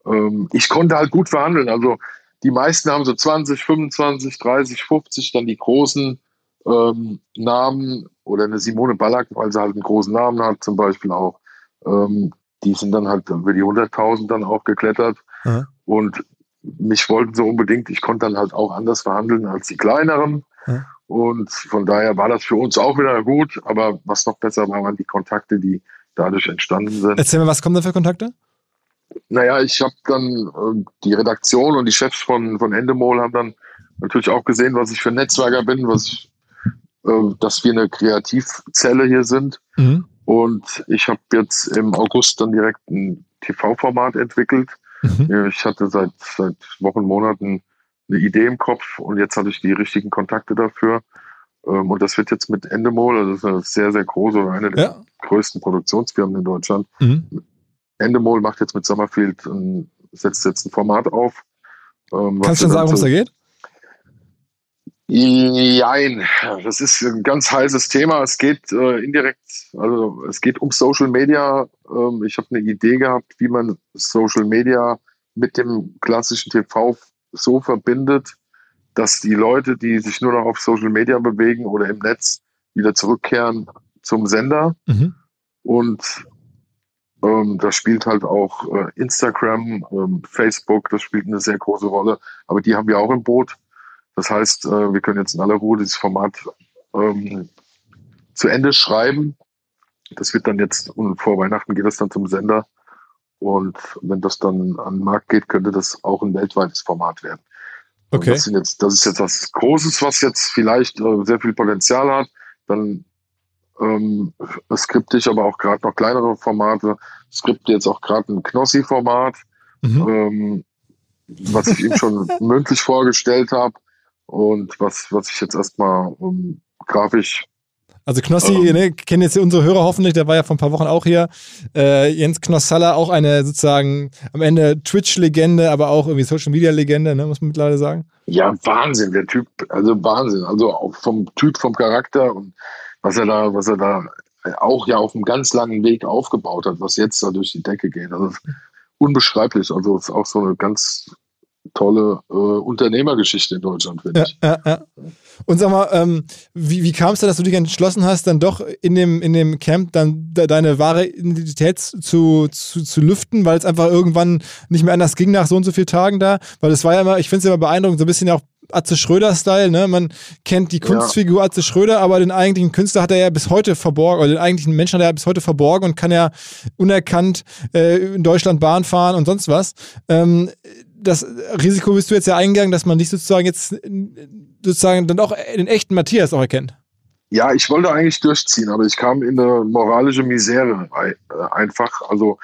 ähm, ich konnte halt gut verhandeln. Also die meisten haben so 20, 25, 30, 50, dann die großen ähm, Namen oder eine Simone Ballack, weil sie halt einen großen Namen hat, zum Beispiel auch. Ähm, die sind dann halt über die 100.000 dann auch geklettert. Ja. Und mich wollten so unbedingt, ich konnte dann halt auch anders verhandeln als die kleineren. Ja. Und von daher war das für uns auch wieder gut. Aber was noch besser war, waren die Kontakte, die dadurch entstanden sind. Erzähl mir, was kommen da für Kontakte? Naja, ich habe dann äh, die Redaktion und die Chefs von, von Endemol haben dann natürlich auch gesehen, was ich für ein Netzwerker bin, was ich, äh, dass wir eine Kreativzelle hier sind. Mhm. Und ich habe jetzt im August dann direkt ein TV-Format entwickelt. Mhm. Ich hatte seit, seit Wochen, Monaten eine Idee im Kopf und jetzt hatte ich die richtigen Kontakte dafür. Ähm, und das wird jetzt mit Endemol, also das ist eine sehr, sehr große, eine der ja. größten Produktionsfirmen in Deutschland. Mhm. Endemol macht jetzt mit Summerfield, ein, setzt jetzt ein Format auf. Ähm, Kannst du sagen, worum es da geht? Nein, das ist ein ganz heißes Thema. Es geht äh, indirekt, also es geht um Social Media. Ähm, ich habe eine Idee gehabt, wie man Social Media mit dem klassischen TV so verbindet, dass die Leute, die sich nur noch auf Social Media bewegen oder im Netz, wieder zurückkehren zum Sender. Mhm. Und ähm, da spielt halt auch äh, Instagram, ähm, Facebook, das spielt eine sehr große Rolle. Aber die haben wir auch im Boot. Das heißt, äh, wir können jetzt in aller Ruhe dieses Format ähm, zu Ende schreiben. Das wird dann jetzt, und vor Weihnachten geht das dann zum Sender. Und wenn das dann an den Markt geht, könnte das auch ein weltweites Format werden. Okay. Das, jetzt, das, ist jetzt was Großes, was jetzt vielleicht äh, sehr viel Potenzial hat. Dann ähm, skripte ich aber auch gerade noch kleinere Formate. Skripte jetzt auch gerade ein Knossi-Format, mhm. ähm, was ich ihm schon *laughs* mündlich vorgestellt habe und was, was ich jetzt erstmal um, grafisch also Knossi, ähm, ne, kennen jetzt unsere Hörer hoffentlich, der war ja vor ein paar Wochen auch hier. Äh, Jens Knossalla, auch eine sozusagen am Ende Twitch-Legende, aber auch irgendwie Social-Media-Legende, ne, muss man mittlerweile sagen. Ja, Wahnsinn, der Typ, also Wahnsinn. Also auch vom Typ, vom Charakter und was er da, was er da auch ja auf einem ganz langen Weg aufgebaut hat, was jetzt da durch die Decke geht. Also unbeschreiblich. Also ist auch so eine ganz tolle äh, Unternehmergeschichte in Deutschland, finde ja, ich. Ja, ja. Und sag mal, ähm, wie, wie kam es da, dass du dich entschlossen hast, dann doch in dem, in dem Camp dann de deine wahre Identität zu, zu, zu lüften, weil es einfach irgendwann nicht mehr anders ging nach so und so vielen Tagen da? Weil es war ja immer, ich finde es immer beeindruckend, so ein bisschen auch Atze Schröder-Style, ne? Man kennt die Kunstfigur ja. Atze Schröder, aber den eigentlichen Künstler hat er ja bis heute verborgen, oder den eigentlichen Menschen hat er ja bis heute verborgen und kann ja unerkannt äh, in Deutschland Bahn fahren und sonst was. Ähm, das Risiko bist du jetzt ja eingegangen, dass man dich sozusagen jetzt sozusagen dann auch den echten Matthias auch erkennt. Ja, ich wollte eigentlich durchziehen, aber ich kam in eine moralische Misere äh, einfach. Also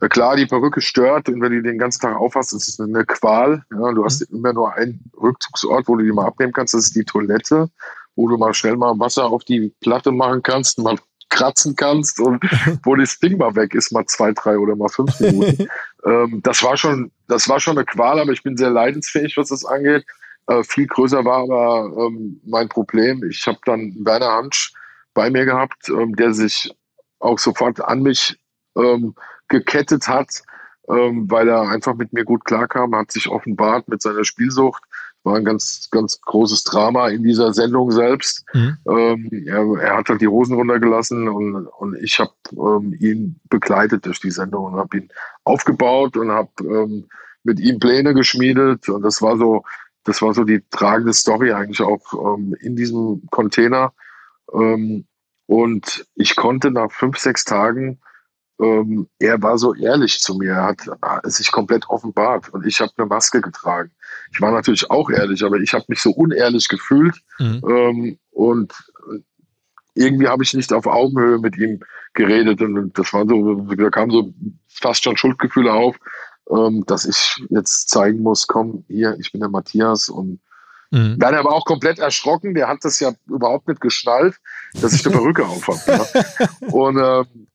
äh, klar, die Perücke stört und wenn du den ganzen Tag aufhast, ist es eine Qual. Ja, du hast mhm. immer nur einen Rückzugsort, wo du die mal abnehmen kannst, das ist die Toilette, wo du mal schnell mal Wasser auf die Platte machen kannst, mal kratzen kannst und *laughs* wo das Ding mal weg ist, mal zwei, drei oder mal fünf Minuten. *laughs* ähm, das war schon, das war schon eine Qual, aber ich bin sehr leidensfähig, was das angeht. Äh, viel größer war aber ähm, mein Problem. Ich habe dann Werner Hansch bei mir gehabt, ähm, der sich auch sofort an mich ähm, gekettet hat, ähm, weil er einfach mit mir gut klarkam, hat sich offenbart mit seiner Spielsucht war ein ganz, ganz großes Drama in dieser Sendung selbst. Mhm. Ähm, er, er, hat halt die Hosen runtergelassen und, und ich habe ähm, ihn begleitet durch die Sendung und habe ihn aufgebaut und habe ähm, mit ihm Pläne geschmiedet und das war so, das war so die tragende Story eigentlich auch ähm, in diesem Container. Ähm, und ich konnte nach fünf, sechs Tagen ähm, er war so ehrlich zu mir, er hat, hat sich komplett offenbart und ich habe eine Maske getragen. Ich war natürlich auch ehrlich, aber ich habe mich so unehrlich gefühlt mhm. ähm, und irgendwie habe ich nicht auf Augenhöhe mit ihm geredet und das war so, da kamen so fast schon Schuldgefühle auf, ähm, dass ich jetzt zeigen muss, komm, hier, ich bin der Matthias und Mhm. Dann aber auch komplett erschrocken, der hat das ja überhaupt nicht geschnallt, dass ich eine Perücke auf habe. Ja. *laughs* Und ähm,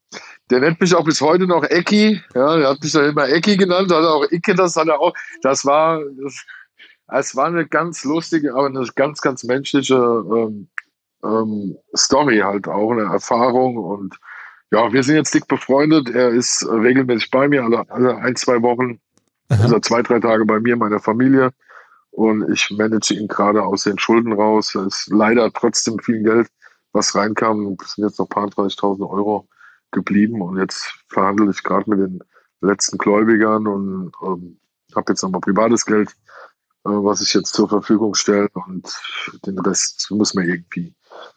der nennt mich auch bis heute noch Ecki. Ja, der hat mich dann immer Ecki genannt, hat auch Icke, das hat er auch. Das war, das, es war eine ganz lustige, aber eine ganz, ganz menschliche ähm, ähm, Story halt auch, eine Erfahrung. Und ja, wir sind jetzt dick befreundet. Er ist regelmäßig bei mir, alle, alle ein, zwei Wochen, also zwei, drei Tage bei mir, meiner Familie. Und ich manage ihn gerade aus den Schulden raus. Es ist leider trotzdem viel Geld, was reinkam. Das sind jetzt noch ein paar 30.000 Euro geblieben und jetzt verhandle ich gerade mit den letzten Gläubigern und ähm, habe jetzt nochmal privates Geld, äh, was ich jetzt zur Verfügung stelle und den Rest müssen wir irgendwie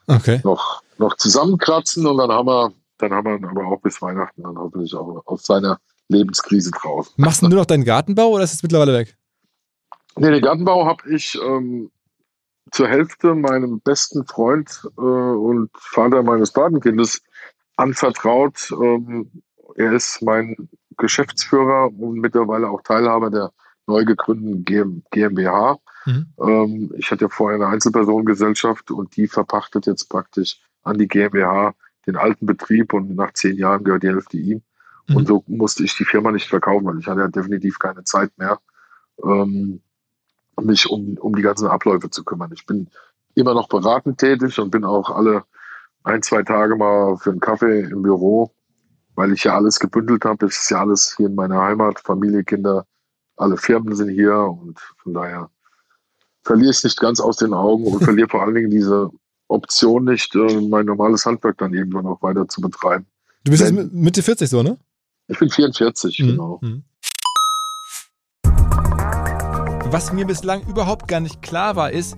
okay. noch, noch zusammenkratzen und dann haben wir, dann haben wir aber auch bis Weihnachten dann hoffentlich auch aus seiner Lebenskrise draußen. *laughs* Machst du nur noch deinen Gartenbau oder ist es mittlerweile weg? Nee, den Gartenbau habe ich ähm, zur Hälfte meinem besten Freund äh, und Vater meines Patenkindes anvertraut. Ähm, er ist mein Geschäftsführer und mittlerweile auch Teilhaber der neu gegründeten GmbH. Mhm. Ähm, ich hatte ja vorher eine Einzelpersonengesellschaft und die verpachtet jetzt praktisch an die GmbH den alten Betrieb und nach zehn Jahren gehört die Hälfte ihm. Mhm. Und so musste ich die Firma nicht verkaufen, weil ich hatte ja definitiv keine Zeit mehr, ähm, mich um, um die ganzen Abläufe zu kümmern. Ich bin immer noch beratend tätig und bin auch alle ein, zwei Tage mal für einen Kaffee im Büro, weil ich ja alles gebündelt habe. Es ist ja alles hier in meiner Heimat, Familie, Kinder, alle Firmen sind hier und von daher verliere ich es nicht ganz aus den Augen und verliere vor allen Dingen diese Option nicht, äh, mein normales Handwerk dann irgendwann auch weiter zu betreiben. Du bist Wenn, jetzt Mitte 40 so, ne? Ich bin 44, mhm. genau. Mhm. Was mir bislang überhaupt gar nicht klar war, ist,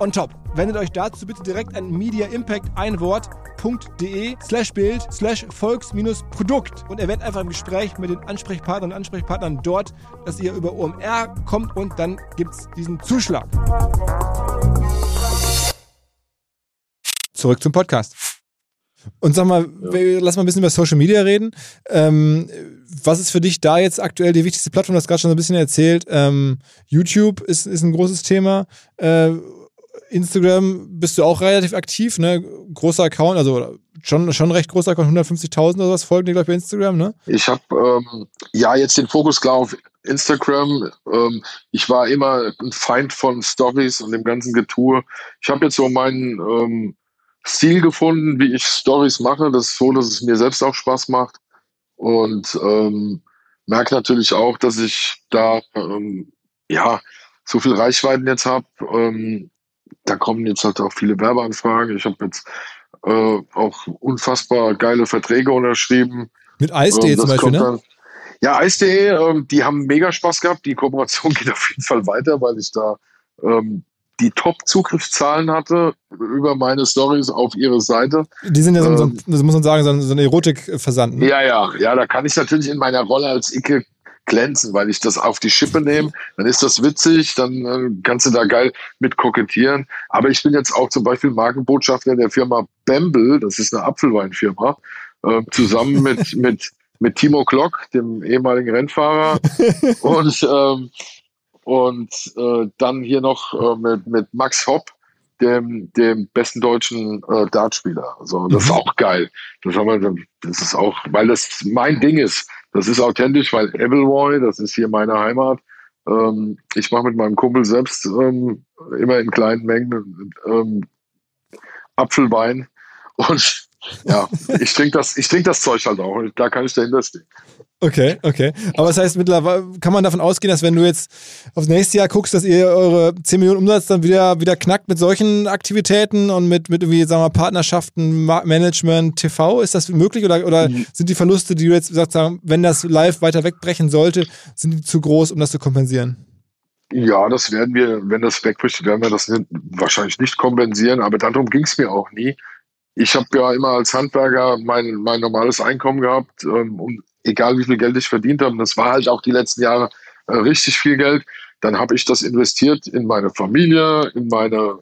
on top. Wendet euch dazu bitte direkt an Media Impact ein Wort www.de slash Bild slash Volks-Produkt und erwähnt einfach im Gespräch mit den Ansprechpartnern und Ansprechpartnern dort, dass ihr über OMR kommt und dann gibt es diesen Zuschlag. Zurück zum Podcast. Und sag mal, ja. lass mal ein bisschen über Social Media reden. Ähm, was ist für dich da jetzt aktuell die wichtigste Plattform? Du hast gerade schon so ein bisschen erzählt. Ähm, YouTube ist, ist ein großes Thema. Äh, Instagram bist du auch relativ aktiv, ne? Großer Account, also schon, schon recht großer Account, 150.000 oder was folgen dir, glaube ich, bei Instagram, ne? Ich habe ähm, ja jetzt den Fokus klar auf Instagram. Ähm, ich war immer ein Feind von Stories und dem ganzen Getue. Ich habe jetzt so meinen ähm, Stil gefunden, wie ich Stories mache. Das ist so, dass es mir selbst auch Spaß macht. Und ähm, merke natürlich auch, dass ich da ähm, ja so viel Reichweiten jetzt habe, ähm, da kommen jetzt halt auch viele Werbeanfragen. Ich habe jetzt äh, auch unfassbar geile Verträge unterschrieben. Mit Eis.de ähm, zum Beispiel, ne? Dann, ja, Eis.de, ähm, die haben mega Spaß gehabt. Die Kooperation *laughs* geht auf jeden Fall weiter, weil ich da ähm, die Top-Zugriffszahlen hatte über meine Stories auf ihre Seite. Die sind ja so, ähm, so muss man sagen, so, so ein Erotikversand. Ne? Ja, ja, ja, da kann ich natürlich in meiner Rolle als Icke glänzen, weil ich das auf die Schippe nehme. Dann ist das witzig, dann äh, kannst du da geil mit kokettieren. Aber ich bin jetzt auch zum Beispiel Markenbotschafter der Firma Bamble, das ist eine Apfelweinfirma, äh, zusammen mit, *laughs* mit, mit Timo Glock, dem ehemaligen Rennfahrer und, ähm, und äh, dann hier noch äh, mit, mit Max Hopp, dem, dem besten deutschen äh, Dartspieler. Also das ist mhm. auch geil. Das haben wir, das ist auch, weil das mein Ding ist. Das ist authentisch, weil Evelroy, das ist hier meine Heimat. Ähm, ich mache mit meinem Kumpel selbst ähm, immer in kleinen Mengen ähm, Apfelwein *laughs* und ja, ich trinke das, ich trinke das Zeug halt auch. Da kann ich dahinter stehen. Okay, okay. Aber das heißt, mittlerweile kann man davon ausgehen, dass wenn du jetzt aufs nächste Jahr guckst, dass ihr eure 10 Millionen Umsatz dann wieder, wieder knackt mit solchen Aktivitäten und mit, mit irgendwie, sagen wir, Partnerschaften, Management, TV. Ist das möglich oder, oder mhm. sind die Verluste, die du jetzt sagst, wenn das live weiter wegbrechen sollte, sind die zu groß, um das zu kompensieren? Ja, das werden wir, wenn das wegbricht, werden wir das wahrscheinlich nicht kompensieren, aber darum ging es mir auch nie ich habe ja immer als Handwerker mein, mein normales Einkommen gehabt ähm, und egal wie viel Geld ich verdient habe, das war halt auch die letzten Jahre äh, richtig viel Geld, dann habe ich das investiert in meine Familie, in meine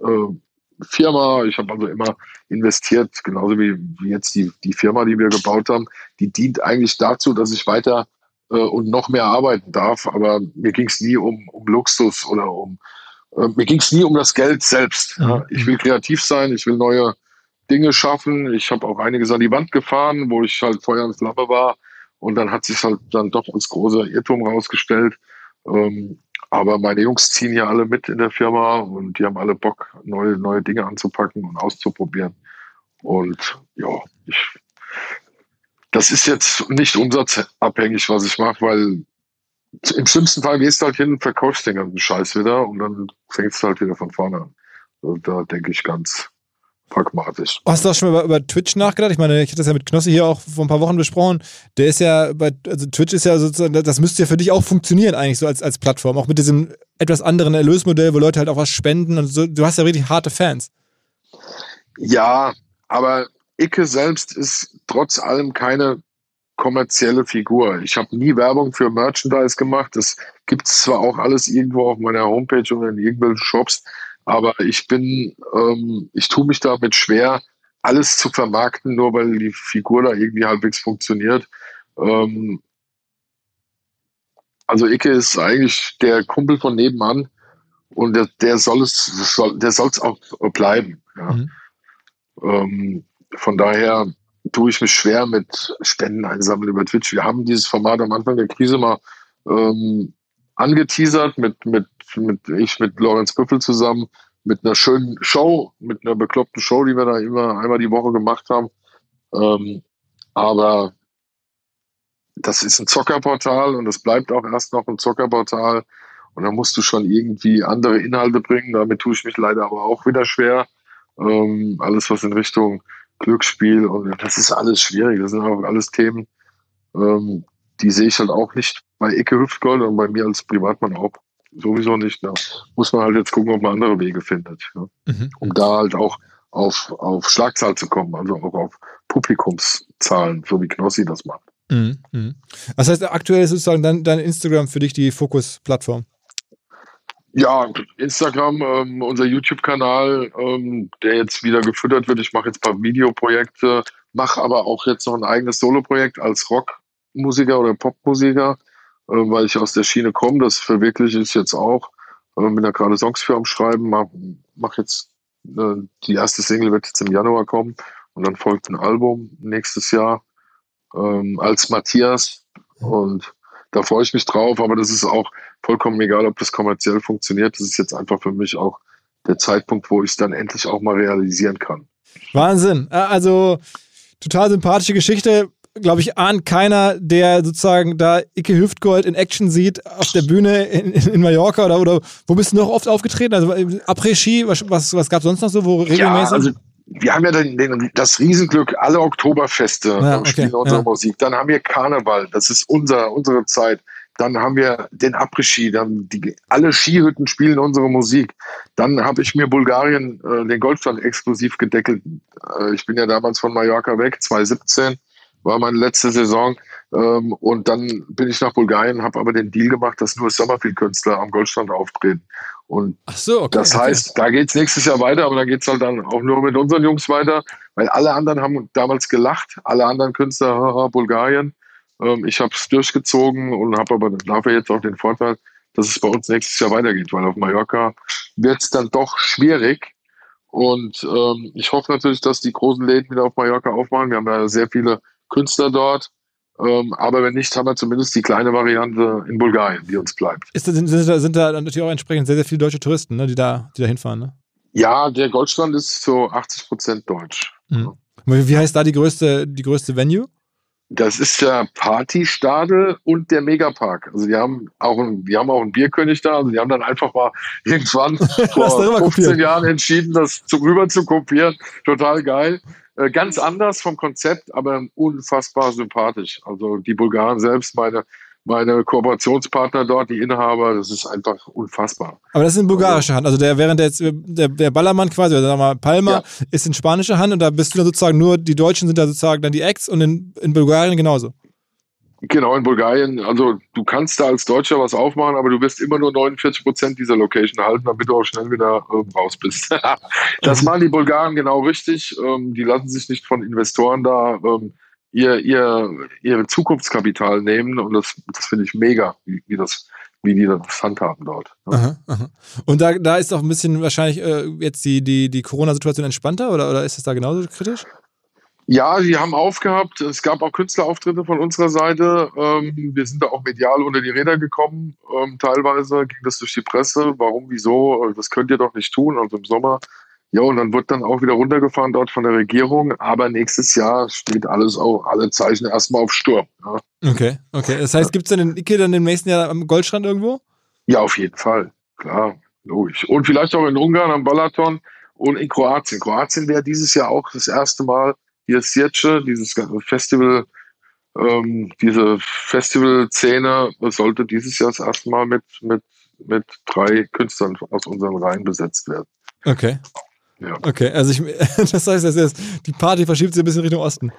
äh, Firma. Ich habe also immer investiert, genauso wie, wie jetzt die, die Firma, die wir gebaut haben. Die dient eigentlich dazu, dass ich weiter äh, und noch mehr arbeiten darf. Aber mir ging es nie um, um Luxus oder um, äh, mir ging es nie um das Geld selbst. Ja. Ich will kreativ sein, ich will neue Dinge schaffen. Ich habe auch einiges an die Wand gefahren, wo ich halt Feuer und Flamme war. Und dann hat sich halt dann doch als großer Irrtum rausgestellt. Ähm, aber meine Jungs ziehen ja alle mit in der Firma und die haben alle Bock, neue, neue Dinge anzupacken und auszuprobieren. Und ja, ich, das ist jetzt nicht umsatzabhängig, was ich mache, weil im schlimmsten Fall gehst du halt hin und verkaufst den ganzen Scheiß wieder und dann fängst du halt wieder von vorne an. Also da denke ich ganz pragmatisch. Hast du auch schon mal über, über, Twitch nachgedacht? Ich meine, ich hatte das ja mit Knossi hier auch vor ein paar Wochen besprochen. Der ist ja, bei, also Twitch ist ja sozusagen, das müsste ja für dich auch funktionieren eigentlich so als, als Plattform. Auch mit diesem etwas anderen Erlösmodell, wo Leute halt auch was spenden und so. Du hast ja richtig harte Fans. Ja, aber Icke selbst ist trotz allem keine kommerzielle Figur. Ich habe nie Werbung für Merchandise gemacht. Das gibt es zwar auch alles irgendwo auf meiner Homepage oder in irgendwelchen Shops, aber ich bin, ähm, ich tue mich damit schwer, alles zu vermarkten, nur weil die Figur da irgendwie halbwegs funktioniert. Ähm, also Icke ist eigentlich der Kumpel von nebenan und der, der soll es, soll, der soll es auch bleiben. Ja. Mhm. Ähm, von daher tue ich mich schwer mit Spenden einsammeln über Twitch. Wir haben dieses Format am Anfang der Krise mal ähm, angeteasert mit, mit, mit ich mit Lorenz Büffel zusammen mit einer schönen Show, mit einer bekloppten Show, die wir da immer einmal die Woche gemacht haben. Ähm, aber das ist ein Zockerportal und es bleibt auch erst noch ein Zockerportal. Und da musst du schon irgendwie andere Inhalte bringen. Damit tue ich mich leider aber auch wieder schwer. Ähm, alles, was in Richtung Glücksspiel und das ist alles schwierig. Das sind auch alles Themen, ähm, die sehe ich halt auch nicht bei Ecke Hüftgold und bei mir als Privatmann auch sowieso nicht. Da muss man halt jetzt gucken, ob man andere Wege findet. Ja. Mhm. Um da halt auch auf, auf Schlagzahl zu kommen, also auch auf Publikumszahlen, so wie Knossi das macht. Mhm. Mhm. Das heißt, aktuell ist sozusagen dein, dein Instagram für dich die Fokus-Plattform? Ja, Instagram, ähm, unser YouTube-Kanal, ähm, der jetzt wieder gefüttert wird. Ich mache jetzt ein paar Videoprojekte, mache aber auch jetzt noch ein eigenes Solo-Projekt als Rockmusiker oder Popmusiker, äh, weil ich aus der Schiene komme. Das verwirkliche ich jetzt auch. Äh, bin da gerade Songs für am Schreiben, mache mach jetzt äh, die erste Single wird jetzt im Januar kommen und dann folgt ein Album nächstes Jahr ähm, als Matthias und da freue ich mich drauf, aber das ist auch vollkommen egal, ob das kommerziell funktioniert. Das ist jetzt einfach für mich auch der Zeitpunkt, wo ich es dann endlich auch mal realisieren kann. Wahnsinn. Äh, also total sympathische Geschichte. Glaube ich, ahnt keiner, der sozusagen da Icke Hüftgold in Action sieht auf der Bühne in, in Mallorca oder, oder wo bist du noch oft aufgetreten? Also äh, Après-Ski, was, was, was gab es sonst noch so, wo regelmäßig? Ja, also wir haben ja den, den, das Riesenglück, alle Oktoberfeste ja, okay, spielen unsere ja. Musik. Dann haben wir Karneval, das ist unser, unsere Zeit. Dann haben wir den Après-Ski, dann die, alle Skihütten spielen unsere Musik. Dann habe ich mir Bulgarien äh, den Goldstand exklusiv gedeckelt. Äh, ich bin ja damals von Mallorca weg, 2017 war meine letzte Saison. Ähm, und dann bin ich nach Bulgarien, habe aber den Deal gemacht, dass nur Summerfield-Künstler am Goldstand auftreten. Und Ach so, okay, das heißt, da geht's nächstes Jahr weiter, aber da geht's halt dann auch nur mit unseren Jungs weiter, weil alle anderen haben damals gelacht, alle anderen Künstler, haha, Bulgarien. Ähm, ich habe es durchgezogen und habe aber dafür jetzt auch den Vorteil, dass es bei uns nächstes Jahr weitergeht, weil auf Mallorca wird's dann doch schwierig. Und ähm, ich hoffe natürlich, dass die großen Läden wieder auf Mallorca aufmachen. Wir haben ja sehr viele Künstler dort. Ähm, aber wenn nicht, haben wir zumindest die kleine Variante in Bulgarien, die uns bleibt. Ist, sind, sind, da, sind da natürlich auch entsprechend sehr, sehr viele deutsche Touristen, ne, die, da, die da hinfahren? Ne? Ja, der Goldstrand ist so 80 Prozent deutsch. Mhm. Wie heißt da die größte, die größte Venue? Das ist der Partystadel und der Megapark. Also die haben auch ein, die haben auch einen Bierkönig da. Also die haben dann einfach mal irgendwann *laughs* vor 15 kopiert. Jahren entschieden, das zu, rüber zu kopieren. Total geil. Äh, ganz anders vom Konzept, aber unfassbar sympathisch. Also die Bulgaren selbst, meine, meine Kooperationspartner dort, die Inhaber, das ist einfach unfassbar. Aber das ist in bulgarischer Hand. Also der, während der jetzt, der, der Ballermann quasi, oder sagen wir mal Palma, ja. ist in spanischer Hand und da bist du dann sozusagen nur, die Deutschen sind da sozusagen dann die Acts und in, in Bulgarien genauso. Genau, in Bulgarien. Also du kannst da als Deutscher was aufmachen, aber du wirst immer nur 49 Prozent dieser Location halten, damit du auch schnell wieder äh, raus bist. *laughs* das machen die Bulgaren genau richtig. Ähm, die lassen sich nicht von Investoren da ähm, ihr, ihr, ihr Zukunftskapital nehmen und das, das finde ich mega, wie, wie das wie die das handhaben dort. Ja. Aha, aha. Und da, da ist auch ein bisschen wahrscheinlich äh, jetzt die, die, die Corona-Situation entspannter oder, oder ist es da genauso kritisch? Ja, die haben aufgehabt. Es gab auch Künstlerauftritte von unserer Seite. Ähm, wir sind da auch medial unter die Räder gekommen. Ähm, teilweise ging das durch die Presse. Warum, wieso? Das könnt ihr doch nicht tun. Also im Sommer. Ja, und dann wird dann auch wieder runtergefahren dort von der Regierung. Aber nächstes Jahr steht alles auch, alle Zeichen erstmal auf Sturm. Ja. Okay, okay. Das heißt, gibt es dann den dann im nächsten Jahr am Goldstrand irgendwo? Ja, auf jeden Fall. Klar, logisch. Und vielleicht auch in Ungarn am Balaton und in Kroatien. Kroatien wäre dieses Jahr auch das erste Mal hier Sirce, dieses Festival, ähm, diese Festivalszene sollte dieses Jahr das erste Mal mit, mit, mit drei Künstlern aus unseren Reihen besetzt werden. Okay. Ja. Okay, also ich, *laughs* das heißt, das ist, die Party verschiebt sich ein bisschen Richtung Osten.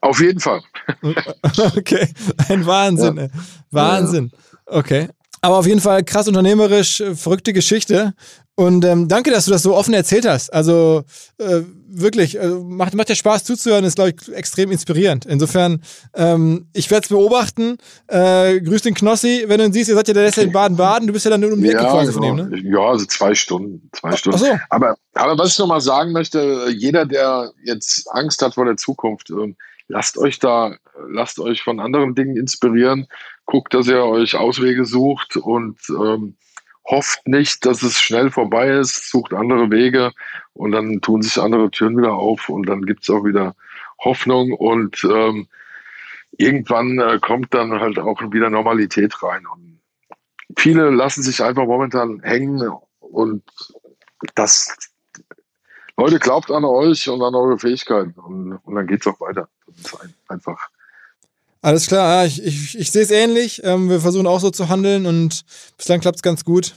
Auf jeden Fall. *laughs* okay, ein Wahnsinn. Ja. Wahnsinn. Okay. Aber auf jeden Fall krass unternehmerisch, verrückte Geschichte. Und ähm, danke, dass du das so offen erzählt hast. Also äh, wirklich, äh, macht, macht ja Spaß zuzuhören, ist, glaube ich, extrem inspirierend. Insofern, ähm, ich werde es beobachten. Äh, grüß den Knossi, wenn du ihn siehst, ihr seid ja der letzte in Baden-Baden, du bist ja dann nur um die Ecke ja, quasi genau. von ihm, ne? Ja, also zwei Stunden. Zwei Stunden. Ach so. aber, aber was ich nochmal sagen möchte, jeder, der jetzt Angst hat vor der Zukunft, ähm, lasst euch da, lasst euch von anderen Dingen inspirieren, guckt, dass ihr euch Auswege sucht und ähm, hofft nicht, dass es schnell vorbei ist, sucht andere Wege und dann tun sich andere Türen wieder auf und dann gibt es auch wieder Hoffnung und ähm, irgendwann äh, kommt dann halt auch wieder Normalität rein. Und viele lassen sich einfach momentan hängen und das Leute, glaubt an euch und an eure Fähigkeiten und, und dann es auch weiter. Das ist ein, einfach alles klar, ich, ich, ich sehe es ähnlich. Ähm, wir versuchen auch so zu handeln und bislang klappt es ganz gut.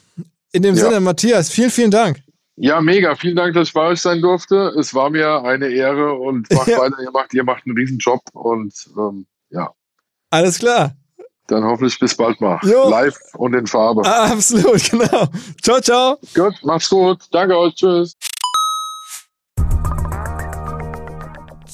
In dem ja. Sinne, Matthias, vielen, vielen Dank. Ja, mega. Vielen Dank, dass ich bei euch sein durfte. Es war mir eine Ehre und *laughs* macht ja. weiter. Ihr macht, ihr macht einen Riesenjob und ähm, ja. Alles klar. Dann hoffentlich bis bald mal. Jo. Live und in Farbe. *laughs* Absolut, genau. Ciao, ciao. Gut, macht's gut. Danke euch. Tschüss.